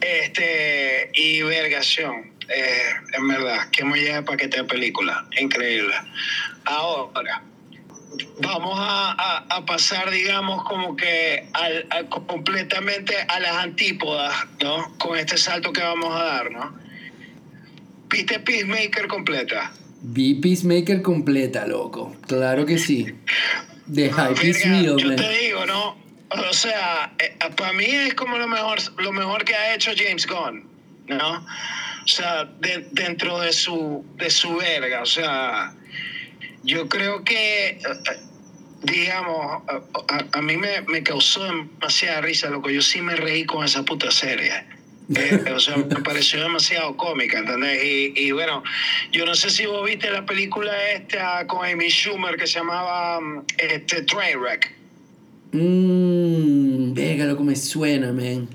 Este, y vergación. Eh, en verdad, que me lleva paquete de película. Increíble. Ahora vamos a, a, pasar, digamos, como que al, completamente a las antípodas, ¿no? Con este salto que vamos a dar, ¿no? ¿Viste Peacemaker completa? Vi Peacemaker completa, loco. Claro que sí. De Hype is real, Yo te digo, ¿no? O sea, eh, para mí es como lo mejor, lo mejor que ha hecho James Gunn, ¿no? O sea, dentro de su, de su verga, o sea yo creo que, digamos, a, mí me, me, causó demasiada risa, lo que yo sí me reí con esa puta serie. Eh, o sea, me pareció demasiado cómica, ¿entendés? Y, y, bueno, yo no sé si vos viste la película esta con Amy Schumer que se llamaba este, Trainwreck. Mmm, venga, lo que me suena, man.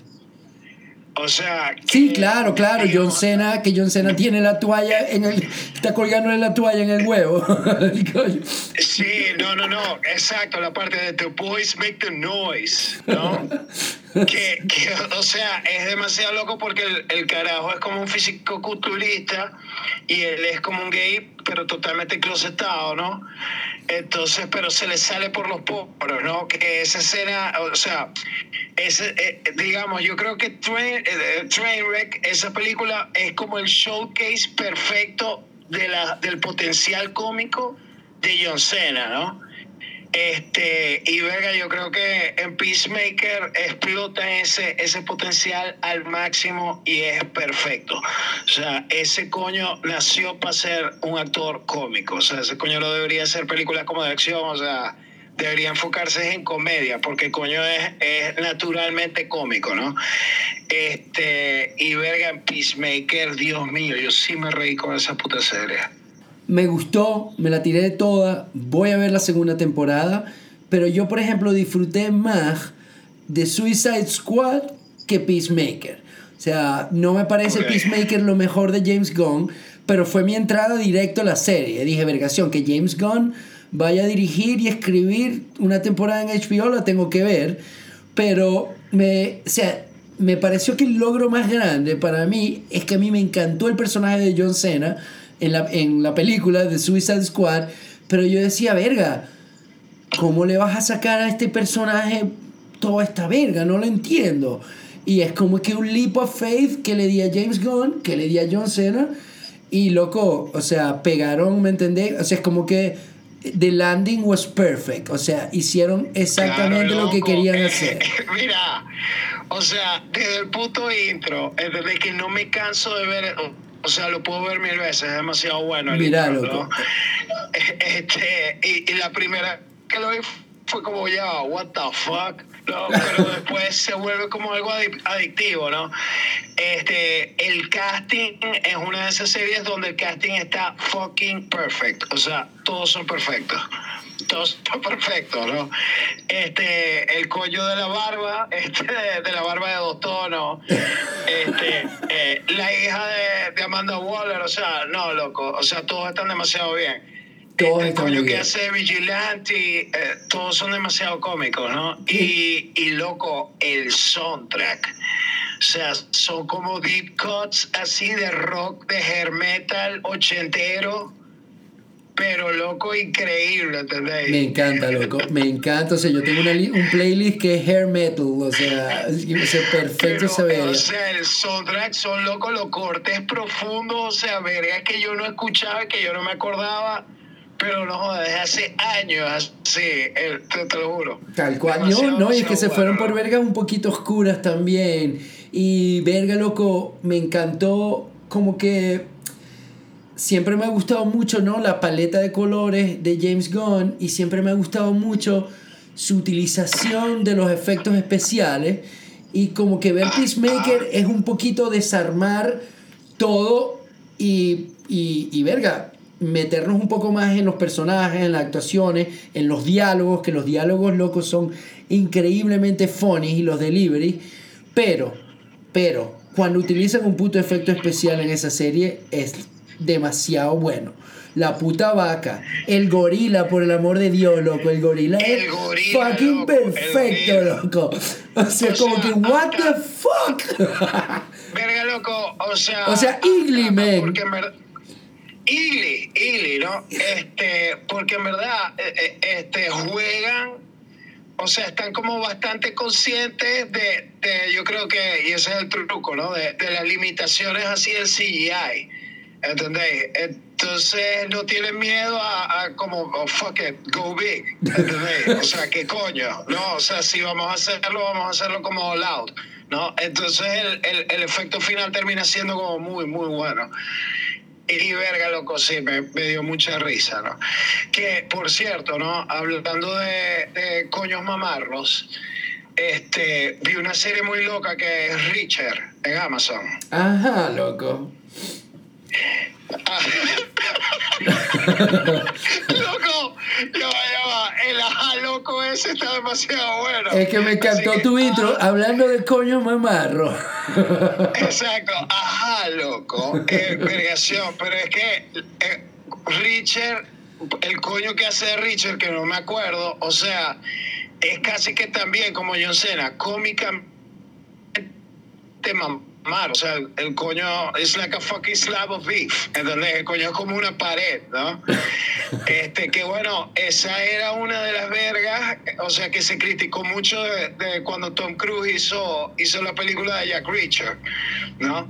O sea. sí, claro, claro. John Cena, que John Cena tiene la toalla en el. Está colgándole la toalla en el huevo. sí, no, no, no. Exacto, la parte de The Boys Make the Noise, ¿no? que, que, o sea, es demasiado loco porque el, el carajo es como un físico culturista y él es como un gay, pero totalmente closetado, ¿no? Entonces, pero se le sale por los poros, ¿no? Que esa escena, o sea, ese, eh, digamos, yo creo que Train, eh, Trainwreck, esa película es como el showcase perfecto de la, del potencial cómico de John Cena, ¿no? Este, y verga, yo creo que en Peacemaker explota ese, ese potencial al máximo y es perfecto. O sea, ese coño nació para ser un actor cómico. O sea, ese coño no debería hacer películas como de acción, o sea, debería enfocarse en comedia, porque coño es, es naturalmente cómico, ¿no? Este, y verga, en Peacemaker, Dios mío, yo sí me reí con esa puta serie me gustó, me la tiré de toda, voy a ver la segunda temporada, pero yo por ejemplo disfruté más de Suicide Squad que Peacemaker. O sea, no me parece Peacemaker lo mejor de James Gunn, pero fue mi entrada directo a la serie. Dije, vergación, que James Gunn vaya a dirigir y escribir una temporada en HBO, la tengo que ver. Pero me, o sea, me pareció que el logro más grande para mí es que a mí me encantó el personaje de John Cena en la, en la película de Suicide Squad, pero yo decía, verga, ¿cómo le vas a sacar a este personaje toda esta verga? No lo entiendo. Y es como que un leap of faith que le di a James Gunn, que le di a John Cena, y loco, o sea, pegaron, ¿me entendés? O sea, es como que the landing was perfect, o sea, hicieron exactamente lo que querían eh, hacer. mira, o sea, desde el puto intro, desde que no me canso de ver o sea, lo puedo ver mil veces, es demasiado bueno. El ¿no? Este, y, la primera que lo vi fue como ya, what the fuck. ¿No? Pero después se vuelve como algo adictivo, ¿no? Este, el casting es una de esas series donde el casting está fucking perfect. O sea, todos son perfectos todo está perfecto, ¿no? Este, el collo de la barba, este, de, la barba de dos tonos, este, eh, la hija de, Amanda Waller, o sea, no, loco, o sea, todos están demasiado bien. El coño que hace Vigilante, eh, todos son demasiado cómicos, ¿no? Y, y loco, el soundtrack. O sea, son como deep cuts así de rock, de hair metal ochentero pero loco, increíble, ¿entendéis? Me encanta, loco, me encanta. O sea, yo tengo una un playlist que es hair metal, o sea, perfecto saber. O sea, el soundtrack son locos, los cortes profundos, o sea, verga que yo no escuchaba, que yo no me acordaba. Pero no desde hace años así, te, lo juro. Tal cual, no, no, y es que se fueron por vergas un poquito oscuras también. Y verga, loco, me encantó como que siempre me ha gustado mucho, ¿no? La paleta de colores de James Gunn y siempre me ha gustado mucho su utilización de los efectos especiales y como que ver Peacemaker es un poquito desarmar todo y, y, y verga, meternos un poco más en los personajes, en las actuaciones, en los diálogos, que los diálogos locos son increíblemente funny y los delivery, pero, pero, cuando utilizan un puto efecto especial en esa serie es demasiado bueno. La puta vaca, el gorila, por el amor de Dios, loco, el gorila es fucking perfecto, loco. O sea, como que, what the fuck. Verga, loco, o sea. O sea, Igly, man. Porque en verdad. Igly, Igly, ¿no? Este, porque en verdad, eh, eh, este, juegan o sea, están como bastante conscientes de, de, yo creo que, y ese es el truco, ¿no? De, de las limitaciones así del CGI. ¿Entendéis? Entonces no tienen miedo a, a como, oh, fuck it, go big. ¿Entendéis? O sea, ¿qué coño? No, o sea, si vamos a hacerlo, vamos a hacerlo como loud. ¿No? Entonces el, el, el efecto final termina siendo como muy, muy bueno. Y verga, loco, sí, me, me, dio mucha risa, ¿no? Que, por cierto, ¿no? Hablando de, de coños mamarros, este, vi una serie muy loca que es Richard en Amazon. Ajá, loco. loco, ya va. El ajá loco ese está demasiado bueno. Es que me encantó tu intro hablando de coño mamarro. Exacto, ajá loco. Eh, pero es que eh, Richard, el coño que hace de Richard, que no me acuerdo, o sea, es casi que también como John Cena, cómicamente o sea, el, coño es like a fucking slab of beef, ¿entendés? El coño es como una pared, ¿no? este, que bueno, esa era una de las vergas, o sea, que se criticó mucho de, de cuando Tom Cruise hizo, hizo la película de Jack Reacher, ¿no?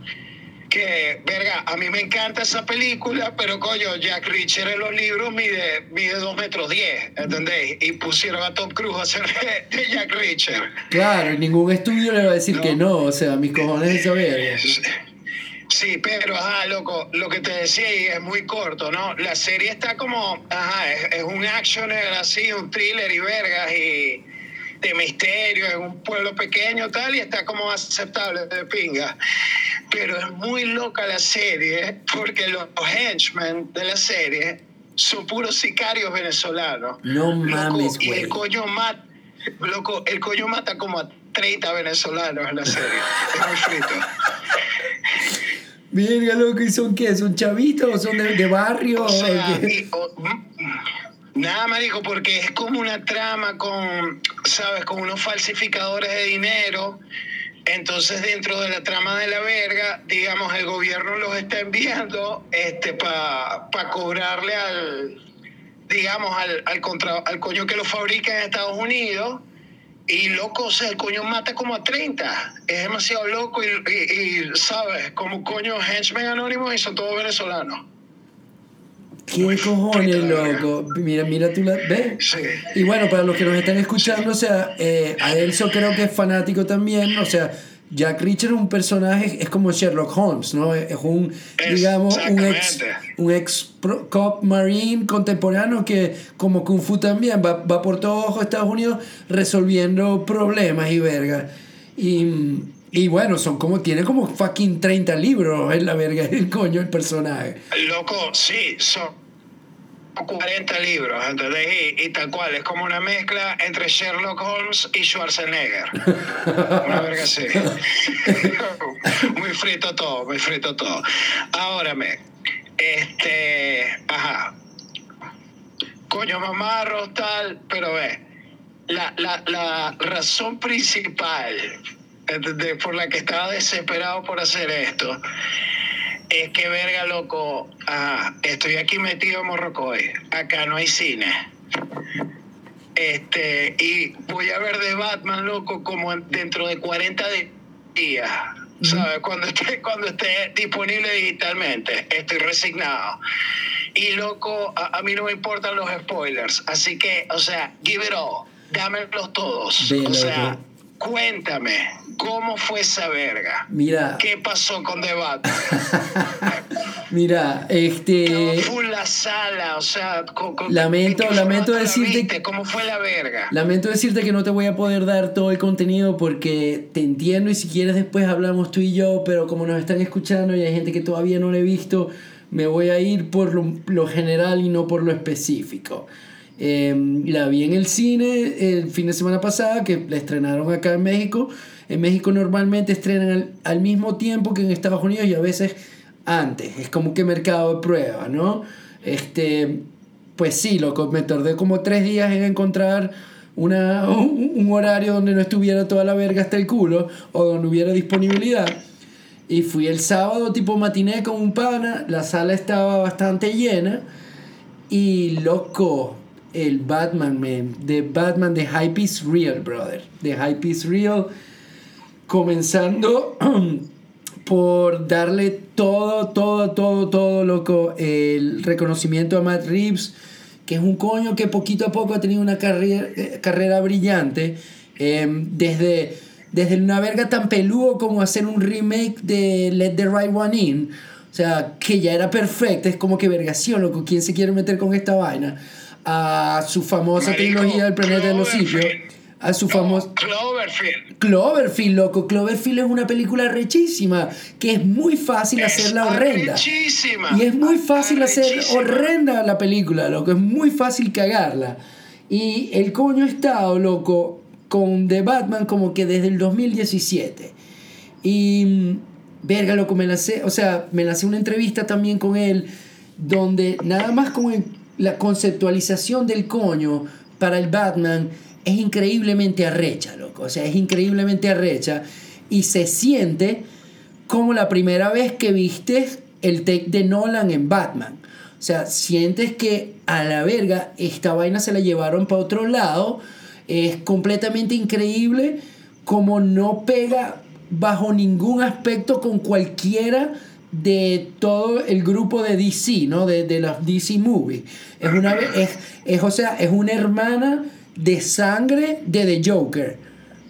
Que, verga, a mí me encanta esa película, pero coño, Jack Reacher en los libros mide, mide 2 metros 10, ¿entendéis? Y pusieron a Tom Cruise a hacer de Jack Reacher. Claro, ningún estudio le va a decir que no, o sea, mis cojones esa verga. Sí, pero, ajá, loco, lo que te decía y es muy corto, ¿no? La serie está como, ajá, es, es un action así, un thriller y vergas y de misterio en un pueblo pequeño tal y está como aceptable de pinga. Pero es muy loca la serie porque los henchmen de la serie son puros sicarios venezolanos. No mames, Y el coño, mata, loco, el coño mata como a 30 venezolanos en la serie. es muy frito. Mira, loco, ¿y son qué? ¿Son chavitos son de, barrio? O sea, Nada, marico, porque es como una trama con, ¿sabes? Con unos falsificadores de dinero. Entonces, dentro de la trama de la verga, digamos, el gobierno los está enviando este, para pa cobrarle al, digamos, al, al, contra, al coño que lo fabrica en Estados Unidos. Y loco, o sea, el coño mata como a 30. Es demasiado loco y, y, ¿sabes? Como coño henchmen anónimos y son todos venezolanos. ¿Qué cojones, loco? Mira, mira tú la. ¿Ves? Y bueno, para los que nos están escuchando, o sea, eh, Adelso creo que es fanático también, o sea. Jack Reacher es un personaje, es como Sherlock Holmes, ¿no? Es un, digamos, un ex, un ex cop marine contemporáneo que, como Kung Fu también, va, va por todo Estados Unidos resolviendo problemas y verga. Y, y bueno, son como, tiene como fucking 30 libros en la verga el coño el personaje. Loco, sí, son 40 libros, ¿entendés? Y, y, tal cual, es como una mezcla entre Sherlock Holmes y Schwarzenegger. una verga así. muy frito todo, muy frito todo. Ahora me, este, ajá. Coño mamarros, tal, pero ve, la, la, la razón principal por la que estaba desesperado por hacer esto, Es que verga, loco. Ajá, estoy aquí metido en Morrocoy. Acá no hay cine. Este, y voy a ver de Batman, loco, como en- dentro de 40 días. ¿Sabes? Cuando esté, cuando esté disponible digitalmente. Estoy resignado. Y loco, a, a mí no me importan los spoilers. Así que, o sea, give it all. Dámelos todos. Ve, o sea. Cuéntame, ¿cómo fue esa verga? Mira, ¿Qué pasó con Batman? mira, este. full la sala, o sea, Lamento- ¿en qué lamento la decirte-? ¿Cómo fue la verga? Lamento decirte que no te voy a poder dar todo el contenido porque te entiendo y si quieres después hablamos tú y yo, pero como nos están escuchando y hay gente que todavía no lo he visto, me voy a ir por lo, lo general y no por lo específico. Eh, la vi en el cine el fin de semana pasada, que la estrenaron acá en México. En México normalmente estrenan al, mismo tiempo que en Estados Unidos y a veces antes. Es como que mercado de prueba, ¿no? Este, pues sí, loco, me tardé como tres días en encontrar una, un, un horario donde no estuviera toda la verga hasta el culo o donde hubiera disponibilidad. Y fui el sábado tipo matiné con un pana, la sala estaba bastante llena y loco, el Batman, man, de Batman, de Hype is Real, brother. De Hype is Real, comenzando por darle todo, todo, todo, todo, loco, el reconocimiento a Matt Reeves, que es un coño que poquito a poco ha tenido una carrera, eh, carrera brillante, eh, desde, desde una verga tan peludo como hacer un remake de Let the Right One In, o sea, que ya era perfecta, es como que vergación, loco, ¿quién se quiere meter con esta vaina? A su famosa Marico, trilogía del planeta de los sitios, Cloverfield. a su No, famoso... Cloverfield. Cloverfield, loco. Cloverfield es una película rechísima, que es muy fácil hacerla horrenda. arrechísima. Y es muy fácil hacer horrenda la película, loco. Es muy fácil cagarla. Y el coño ha estado, loco, con The Batman como que desde el 2017. Y, mm, verga, loco, me lancé, o sea, me lancé una entrevista también con él, donde nada más con el- la conceptualización del coño para el Batman es increíblemente arrecha, loco. O sea, es increíblemente arrecha. Y se siente como la primera vez que viste el take de Nolan en Batman. O sea, sientes que a la verga esta vaina se la llevaron para otro lado. Es completamente increíble como no pega bajo ningún aspecto con cualquiera de todo el grupo de DC, ¿no? De, de los DC Movies. Es una es, es, o sea, es una hermana de sangre de The Joker.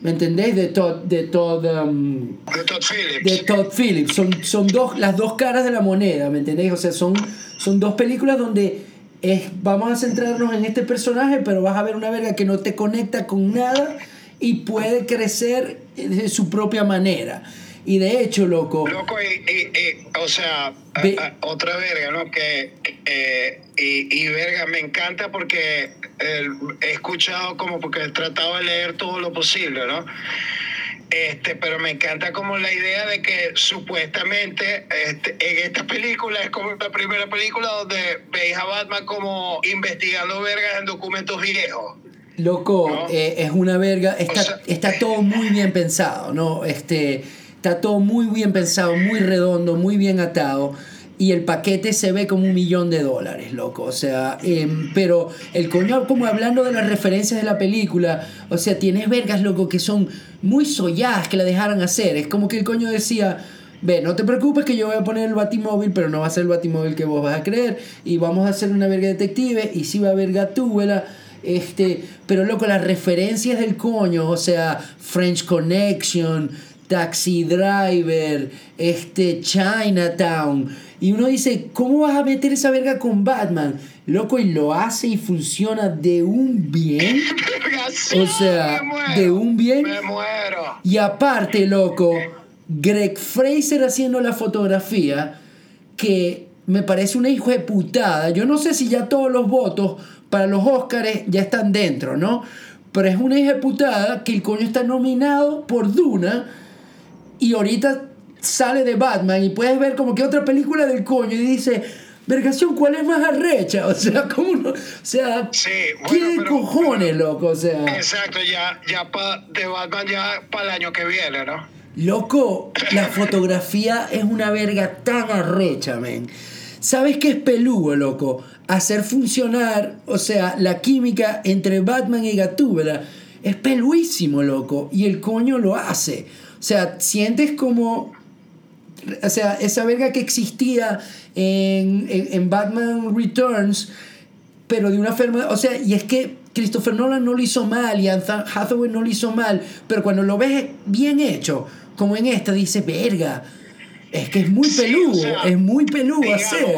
¿Me entendéis? De Todd, de Todd, um, De Todd Phillips. de Todd Phillips. Son, son dos, las dos caras de la moneda, ¿me entendéis? O sea, son, son dos películas donde es, vamos a centrarnos en este personaje, pero vas a ver una verga que no te conecta con nada y puede crecer de su propia manera. Y de hecho, loco, Loco, y, y- y, o sea, a- Ve- a- otra verga, ¿no? Que, eh, y, y verga, me encanta porque eh, he escuchado como porque he tratado de leer todo lo posible, ¿no? Este, pero me encanta como la idea de que supuestamente este, en esta película es como la primera película donde veis a Batman como investigando vergas en documentos viejos. Loco, ¿No? eh, es una verga. Está, O sea- está todo muy bien pensado, ¿no? Este, está todo muy bien pensado, muy redondo, muy bien atado. Y el paquete se ve como un millón de dólares, loco. O sea, em, pero el coño, como hablando de las referencias de la película, o sea, tienes vergas, loco, que son muy solladas que la dejaran hacer. Es como que el coño decía, ve, no te preocupes que yo voy a poner el batimóvil, pero no va a ser el batimóvil que vos vas a creer. Y vamos a hacer una verga detective, y sí va a haber gatúbela. Este, pero loco, las referencias del coño, o sea, French Connection, Taxi Driver, este, Chinatown. Y uno dice, ¿cómo vas a meter esa verga con Batman? Loco, y lo hace y funciona de un bien. O sea, muero, de un bien. Me muero. Y aparte, loco, Greg Fraser haciendo la fotografía, que me parece una hijo de putada. Yo no sé si ya todos los votos para los Oscars ya están dentro, ¿no? Pero es una hija de putada que el coño está nominado por Duna y ahorita sale de Batman y puedes ver como que otra película del coño y dice, vergación, ¿cuál es más arrecha? O sea, ¿cómo no? O sea, Sí, bueno, ¿qué pero- cojones, loco? O sea... Exacto, ya, ya pa, de Batman ya para el año que viene, ¿no? Loco, la fotografía es una verga tan arrecha, men. ¿Sabes qué es peludo, loco? Hacer funcionar, o sea, la química entre Batman y Gatúbela es peluísimo, loco. Y el coño lo hace. O sea, sientes como. O sea, esa verga que existía en, en, en Batman Returns, pero de una forma. O sea, y es que Christopher Nolan no lo hizo mal y Anne Hathaway no lo hizo mal, pero cuando lo ves bien hecho, como en esta, dices, verga, es que es muy Sí, peludo, o sea, es muy peludo digamos, hacer.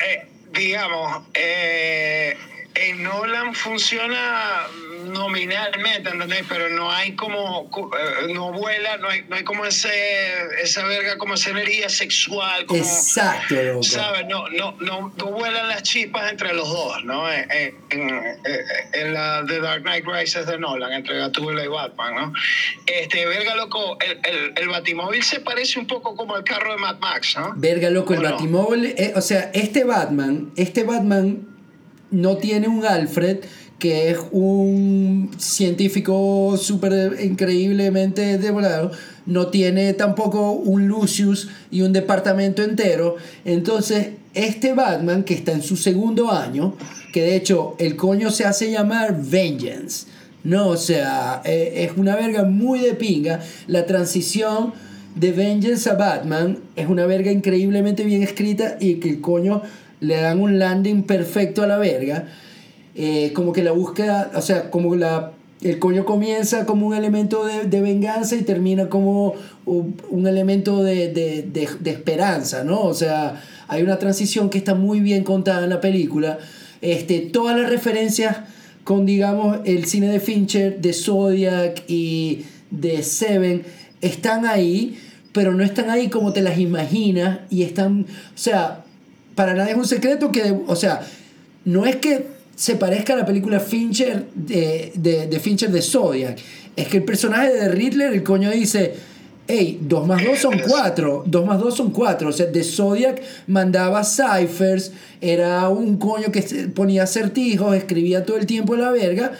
eh, digamos, eh, en Nolan funciona nominalmente, ¿entendés? Pero no hay como, eh, no vuela, no hay, no hay como ese, esa verga, como esa energía sexual, como, Exacto, loco. ¿sabes? No, no, no, no vuelan las chispas entre los dos, ¿no? En, en- en- en la The Dark Knight Rises de Nolan, entre Gatúbela y Batman, ¿no? Este, verga, loco, el, el, el Batimóvil se parece un poco como el carro de Mad Max, ¿no? Verga, loco, el. Batimóvil, eh, o sea, este Batman, este Batman no tiene un Alfred que es un científico súper increíblemente devorado, no tiene tampoco un Lucius y un departamento entero. Entonces, este Batman, que está en su segundo año, que de hecho el coño se hace llamar Vengeance, no, o sea, eh, es una verga muy de pinga. La transición de Vengeance a Batman es una verga increíblemente bien escrita y que el coño le dan un landing perfecto a la verga. Eh, como que la búsqueda, o sea, como la, el coño comienza como un elemento de, de venganza y termina como un, elemento de, de, de, de esperanza, ¿no? O sea, hay una transición que está muy bien contada en la película. Este, todas las referencias con, digamos, el cine de Fincher, de Zodiac y de Seven, están ahí, pero no están ahí como te las imaginas y están, o sea, para nadie es un secreto que, o sea, no es que se parezca a la película Fincher de, de, de Fincher de Zodiac, es que el personaje de Riddler, el coño dice, hey, 2 más 2 son 4, 2 más 2 son 4, o sea, de Zodiac mandaba ciphers, era un coño que ponía acertijos, escribía todo el tiempo la verga,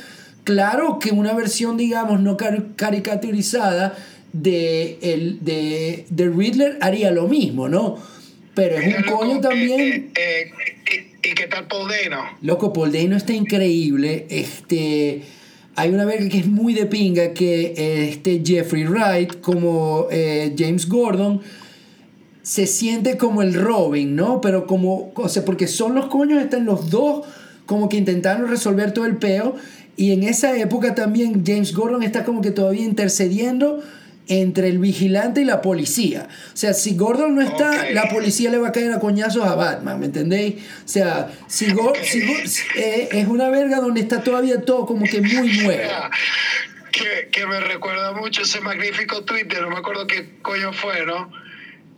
claro que una versión, digamos, no car- caricaturizada de, el, de, de Riddler haría lo mismo, ¿no? Pero es un coño también... eh, eh, y qué tal Paul? Loco, Paul está increíble. Este, hay una verga que es muy de pinga que este Jeffrey Wright como eh, James Gordon se siente como el Robin, ¿no? Pero como, o sea, porque son los coños, están los dos como que intentaron resolver todo el peo. Y en esa época también James Gordon está como que todavía intercediendo entre el vigilante y la policía. O sea, si Gordon no está, la policía le va a caer a coñazos a Batman, ¿me entendéis? O sea, si, Gor- eh, es una verga donde está todavía todo como que muy nuevo. Que me recuerda mucho ese magnífico Twitter, no me acuerdo qué coño fue, ¿no?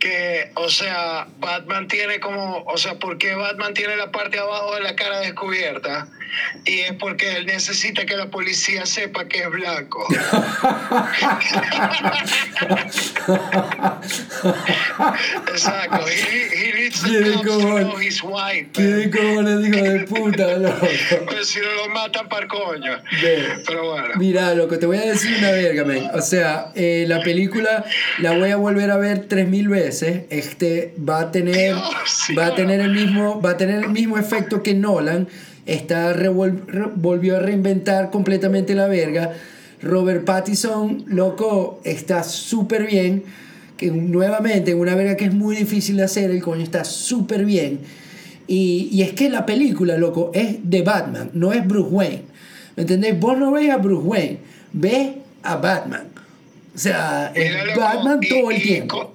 Que, o sea, Batman tiene como, o sea, ¿por qué Batman tiene la parte de abajo de la cara descubierta? Y es porque él necesita que la policía sepa que es blanco. Exacto. He, he needs the cops to know he's white. ¿Qué cojones, hijo de puta, loco? Pues si no lo matan para coño. Ve. Pero bueno. Mira, loco, te voy a decir una verga, men. O sea, eh, la película la voy a volver a ver tres mil veces. Este va a tener, Dios, va a tener el mismo, va a tener el mismo efecto que Nolan. Está volvió a reinventar completamente la verga. Robert Pattinson, loco, está súper bien. Que nuevamente, en una verga que es muy difícil de hacer, el coño está súper bien. Y, y es que la película, loco, es de Batman, no es Bruce Wayne. ¿Me entendés? Vos no ves a Bruce Wayne, ves a Batman. O sea, es loco, Batman y- todo el y tiempo.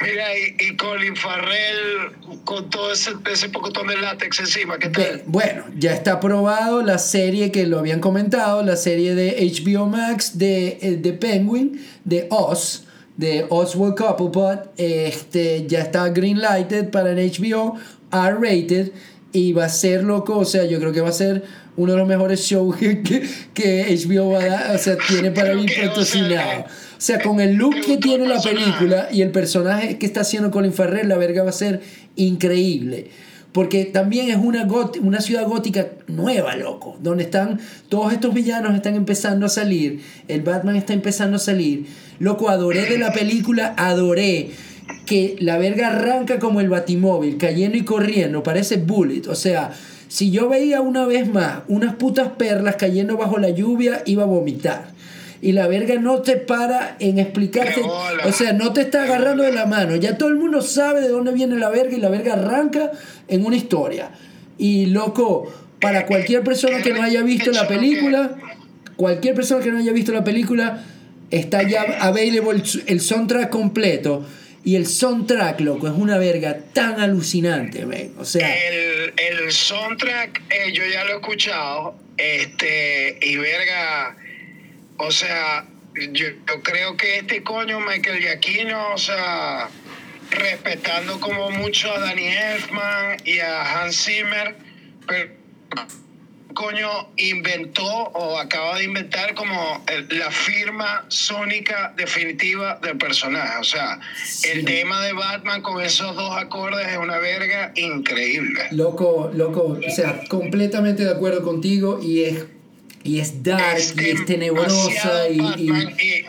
Mira, y, y Colin Farrell con todo ese, ese pocotón de látex encima, ¿qué tal? Bueno, ya está aprobado la serie que lo habían comentado, la serie de HBO Max de, eh, de Penguin, de Oz, de Oswald Cobblepot. Este, ya está greenlighted para el HBO, R-rated, y va a ser loco, o sea, yo creo que va a ser uno de los mejores shows que, que, HBO va a dar, o sea, tiene para mí que, o sea, patrocinado. eh, sea, con el look que tiene la película y el personaje que está haciendo Colin Farrell, la verga va a ser increíble. Porque también es una, una ciudad gótica nueva, loco, donde están todos estos villanos están empezando a salir, el Batman está empezando a salir. Loco, adoré de la película, adoré que la verga arranca como el batimóvil, cayendo y corriendo, parece Bullet. O sea, si yo veía una vez más unas putas perlas cayendo bajo la lluvia, iba a vomitar y la verga no te para en explicarte. O sea, no te está agarrando de la mano. Ya todo el mundo sabe de dónde viene la verga y la verga arranca en una historia. Y loco, para cualquier persona que no haya visto la película, cualquier persona que no haya visto la película, está ya available el soundtrack completo. Y el soundtrack, loco, es una verga tan alucinante, ven. O sea. El, el soundtrack, eh, yo ya lo he escuchado. Este, y verga o sea, yo, creo que este coño, Michael Giacchino, o sea, respetando como mucho a Danny Elfman y a Hans Zimmer, pero coño inventó o acaba de inventar como la firma sónica definitiva del personaje. O sea, el tema de Batman con esos dos acordes es una verga increíble. Loco, loco, o sea, completamente de acuerdo contigo y es y es dark y es tenebrosa y,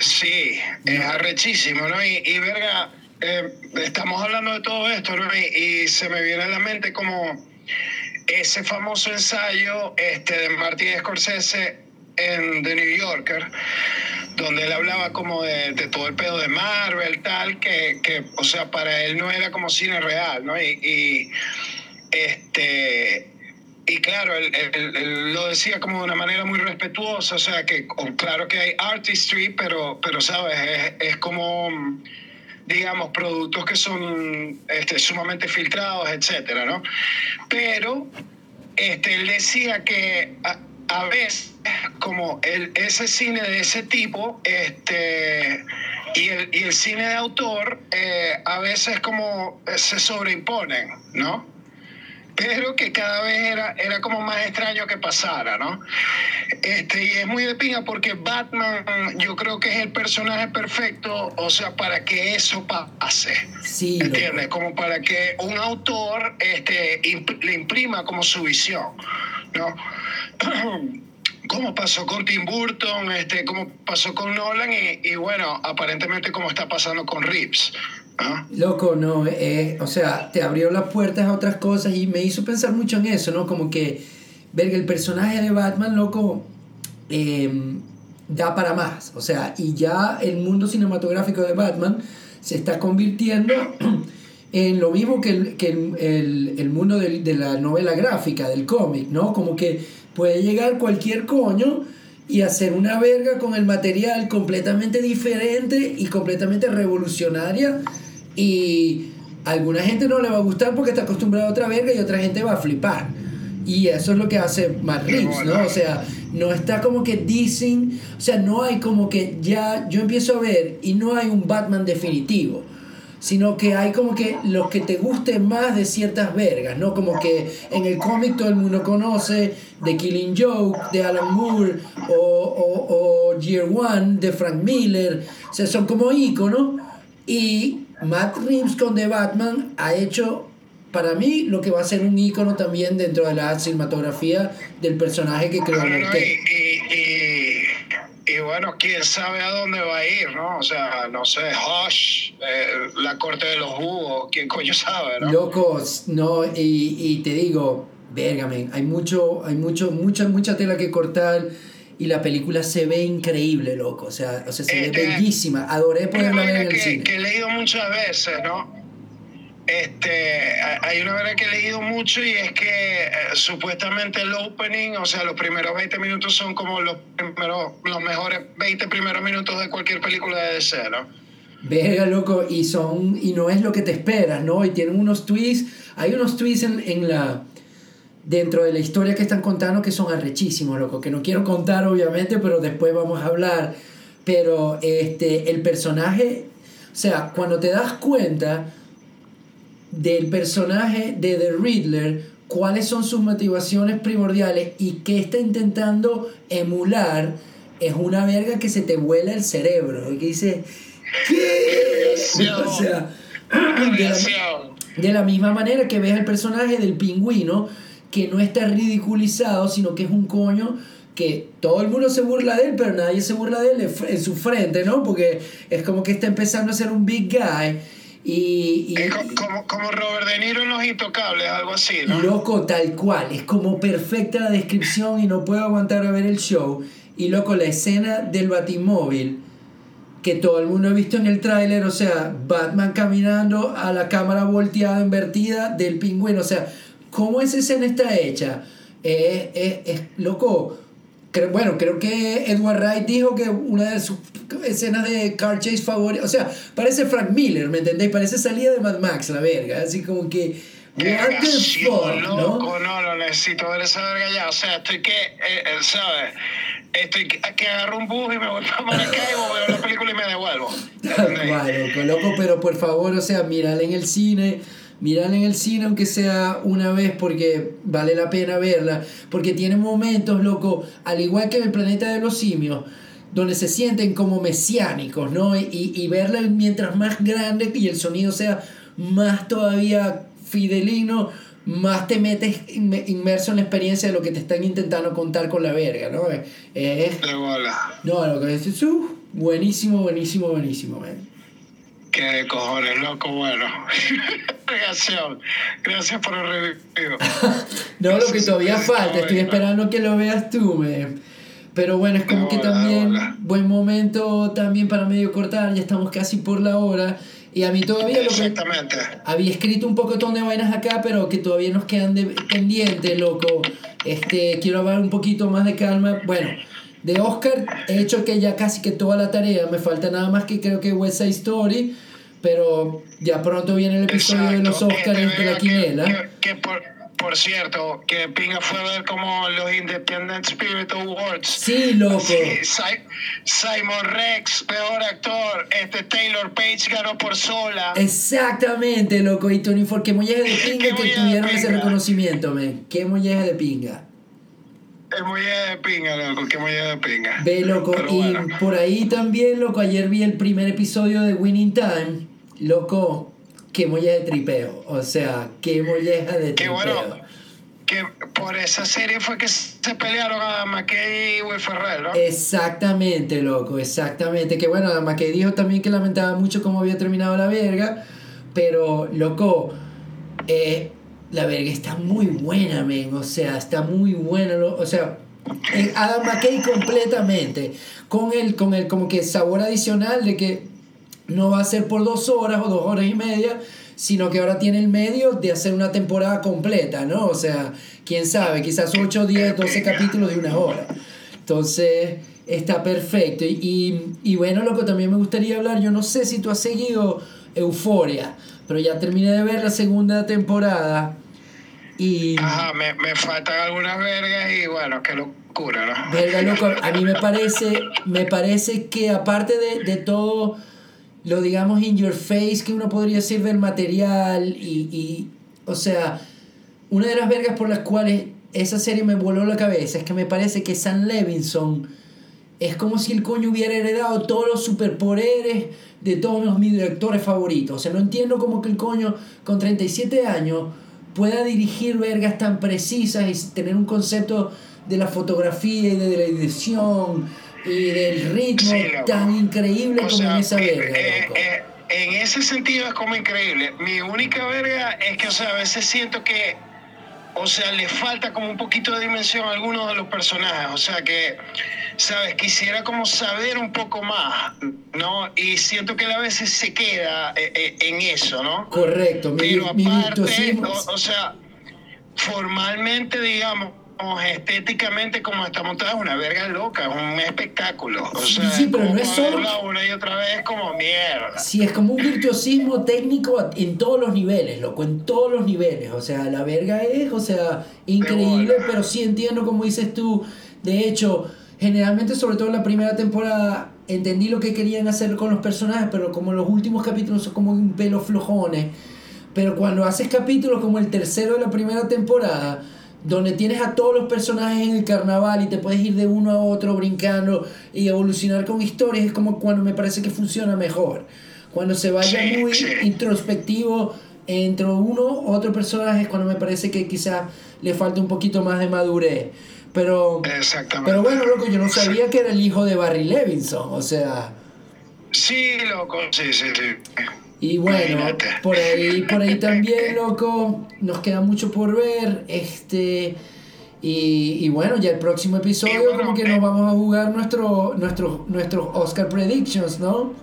Sí, es arrechísimo, ¿no? Y, verga, eh, estamos hablando de todo esto, ¿no? Y, se me viene a la mente como ese famoso ensayo este, de Martin Scorsese en The New Yorker, donde él hablaba como de, de, todo el pedo de Marvel, tal, que, que, o sea, para él no era como cine real, ¿no? Y, y este y claro, él, lo decía como de una manera muy respetuosa, o sea, que claro que hay artistry, pero, pero sabes, es, como, digamos, productos que son este, sumamente filtrados, etcétera, ¿no? Pero este, él decía que a, veces, como el, ese cine de ese tipo, este, y el, y el cine de autor, eh, a veces como se sobreimponen, ¿no? Pero que cada vez era, era como más extraño que pasara, ¿no? Este, y es muy de pinga porque Batman yo creo que es el personaje perfecto, o sea, para que eso pase. Sí. ¿Entiendes? Como para que un autor este, le imprima como su visión, ¿no? como pasó con Tim Burton, este, como pasó con Nolan y, y bueno, aparentemente como está pasando con Reeves. Loco, no, eh, o sea, te abrió las puertas a otras cosas y me hizo pensar mucho en eso, ¿no? Como que, ver el personaje de Batman, loco, em, da para más. O sea, y ya el mundo cinematográfico de Batman se está convirtiendo en lo mismo que el, que el, el, mundo de, de, la novela gráfica, del cómic, ¿no? Como que puede llegar cualquier coño y hacer una verga con el material completamente diferente y completamente revolucionaria y a alguna gente no le va a gustar porque está acostumbrada a otra verga y otra gente va a flipar. Y eso es lo que hace Matt Reeves, ¿no? O sea, no está como que dicen, o sea, no hay como que ya yo empiezo a ver y no hay un Batman definitivo, sino que hay como que los que te gusten más de ciertas vergas, ¿no? Como que en el cómic todo el mundo conoce The Killing Joke de Alan Moore o, o, o Year One de Frank Miller, o sea, son como íconos y Matt Reeves con The Batman ha hecho para mí lo que va a ser un ícono también dentro de la cinematografía del personaje que creo que y, bueno, quién sabe a dónde va a ir, ¿no? O sea, no sé, Hush, eh, la corte de los búhos, quién coño sabe, ¿no? Locos, no, y, y te digo, vergamen, hay mucho, hay mucho, mucha, mucha tela que cortar y la película se ve increíble, loco. O sea, o sea se ve este, bellísima. Adoré poderla ver en el cine. Que he leído muchas veces, ¿no? Este, hay una verdad que he leído mucho y es que eh, supuestamente el opening, o sea, los primeros 20 minutos son como los primeros, los mejores 20 primeros minutos de cualquier película de DC, ¿no? Verga, loco, y son, y no es lo que te esperas, ¿no? Y tienen unos twists, hay unos twists en, en la, dentro de la historia que están contando que son arrechísimos, loco, que no quiero contar obviamente, pero después vamos a hablar. Pero este, el personaje, o sea, cuando te das cuenta del personaje de The Riddler, cuáles son sus motivaciones primordiales y qué está intentando emular, es una verga que se te vuela el cerebro. Y que dice, ¿qué? O sea, De la misma manera que ves el personaje del pingüino, que no está ridiculizado, sino que es un coño que todo el mundo se burla de él, pero nadie se burla de él en su frente, ¿no? Porque es como que está empezando a ser un big guy. Y, Es co- como, como Robert De Niro en Los Intocables, algo así, ¿no? Loco, tal cual. Es como perfecta la descripción y no puedo aguantar a ver el show. Y loco, la escena del Batimóvil, que todo el mundo ha visto en el tráiler, o sea, Batman caminando a la cámara volteada, invertida del pingüino. O sea, ¿cómo esa escena está hecha? Es, es, es loco. Creo, bueno, creo que Edward Wright dijo que una de sus escenas de car chase favoritas, o sea, parece Frank Miller, ¿me entendéis? Parece salida de Mad Max, la verga, así como que, Qué fuck, loco, ¿no? no, no necesito ver esa verga ya. O sea, estoy que, eh, eh, ¿sabes? Estoy que, que agarro un bus y me voy para Maracaibo, veo la película y me devuelvo. Loco, loco, pero por favor, o sea, mírala en el cine, mírala en el cine aunque sea una vez porque vale la pena verla, porque tiene momentos, loco, al igual que en el planeta de los simios, donde se sienten como mesiánicos, ¿no? Y, y verla mientras más grande y el sonido sea más todavía fidelino, más te metes inme- inmerso en la experiencia de lo que te están intentando contar con la verga, ¿no? Es, no, lo que es uh, buenísimo, buenísimo, buenísimo, man. Qué cojones, loco, bueno. Gracias. Gracias por el review. No, lo que todavía falta, estoy esperando que lo veas tú, man. Pero bueno, es como De que de también bola. buen momento también para medio cortar, ya estamos casi por la hora. Y a mí todavía lo que Exactamente. había escrito un poco de vainas acá, pero que todavía nos quedan de, pendientes, loco. Este, quiero hablar un poquito más de calma. Bueno, de Oscar he hecho que ya casi que toda la tarea, me falta nada más que creo que West Side Story, pero ya pronto viene el episodio de los. Oscars de la que- quinela. Que, que por, por cierto, que Pinga fue a ver como los Independent Spirit Awards. Sí, loco. Sí, Si- Simon Rex, peor actor. Este Taylor Page ganó por sola. Exactamente, loco. Y Tony Ford, qué molleja de pinga que tuvieron ese reconocimiento, man. Qué molleja de pinga. Es muy de pinga, loco. Qué muy de pinga. Ve, loco. Pero y bueno. por ahí también, loco, ayer vi el primer episodio de Winning Time. Loco, qué molleja de tripeo. O sea, qué molleja de Qué tripeo. bueno. Que por esa serie fue que se pelearon a McKay y Will Ferrell, ¿no? Exactamente, loco, exactamente. Que bueno, que dijo también que lamentaba mucho cómo había terminado la verga. Pero, loco, eh, la verga está muy buena, men. O sea, está muy buena. lo- o sea, eh, Adam McKay completamente. Con el, con el como que sabor adicional de que no va a ser por dos horas o dos horas y media, sino que ahora tiene el medio de hacer una temporada completa, ¿no? O sea, quién sabe, quizás 8, 10, 12 capítulos de una hora. Entonces, está perfecto. Y, y, y bueno, loco, también me gustaría hablar, yo no sé si tú has seguido Euforia, pero ya terminé de ver la segunda temporada. Y... Ajá, me, me faltan algunas vergas y bueno, qué locura, ¿no? Verga, loco, a mí me parece, me parece que aparte de, de todo lo digamos in your face que uno podría decir del material y, y, o sea, una de las vergas por las cuales esa serie me voló la cabeza es que me parece que Sam Levinson es como si el coño hubiera heredado todos los superpoderes de todos los mis directores favoritos. O sea, no entiendo cómo que el coño con 37 años pueda dirigir vergas tan precisas y tener un concepto de la fotografía y de la edición y del ritmo Sí, tan increíble O como sea, en esa mi- verga, eh, loco. eh, en ese sentido es como increíble. Mi única verga es que, o sea, a veces siento que, o sea, le falta como un poquito de dimensión a algunos de los personajes. O sea, que, ¿sabes? Quisiera como saber un poco más, ¿no? Y siento que él a veces se queda eh, eh, en eso, ¿no? Correcto, mi, Pero aparte, o sea, formalmente, digamos, estéticamente como está montada, es una verga loca, es un espectáculo. O Sí, sea, sí, pero no es solo- una y otra vez como mierda. Sí, es como un virtuosismo técnico en todos los niveles, loco, en todos los niveles. O sea, la verga es, o sea, increíble, pero sí entiendo como dices tú. De hecho, generalmente, sobre todo en la primera temporada, entendí lo que querían hacer con los personajes, pero como los últimos capítulos son como un pelo flojones. Pero cuando haces capítulos como el tercero de la primera temporada, donde tienes a todos los personajes en el carnaval y te puedes ir de uno a otro brincando y evolucionar con historias, es como cuando me parece que funciona mejor. Cuando se vaya Sí, muy sí. introspectivo entre uno u otro personaje es cuando me parece que quizás le falta un poquito más de madurez. Pero, pero bueno, loco, yo no sabía que era el hijo de Barry Levinson, o sea... Sí, loco, sí, sí, sí. Y bueno, por ahí, por ahí también, loco, nos queda mucho por ver. Este. Y, y bueno, ya el próximo episodio, bueno, como que eh. nos vamos a jugar nuestro, nuestro, nuestros Oscar Predictions, ¿no?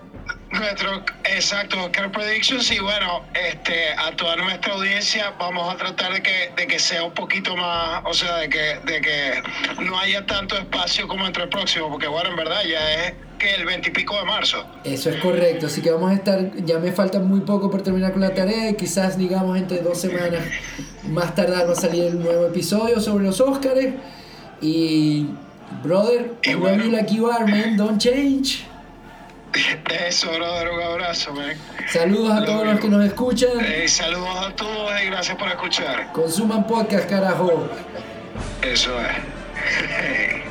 Nuestro, exacto, Oscar Predictions y bueno, este, a toda nuestra audiencia vamos a tratar de que, de que sea un poquito más, o sea, de que, de que no haya tanto espacio como entre el próximo, porque bueno, en verdad ya es que el 20 y pico de marzo. Eso es correcto, así que vamos a estar, ya me falta muy poco por terminar con la tarea y quizás digamos entre dos semanas más tardar va a salir el nuevo episodio sobre los Oscars. Y, brother, Y bueno. you like you are, man, don't change. Eso, brother, un abrazo, man. Saludos a todos los que nos escuchan. Eh, saludos a todos y gracias por escuchar. Consuman podcast, carajo. Eso es.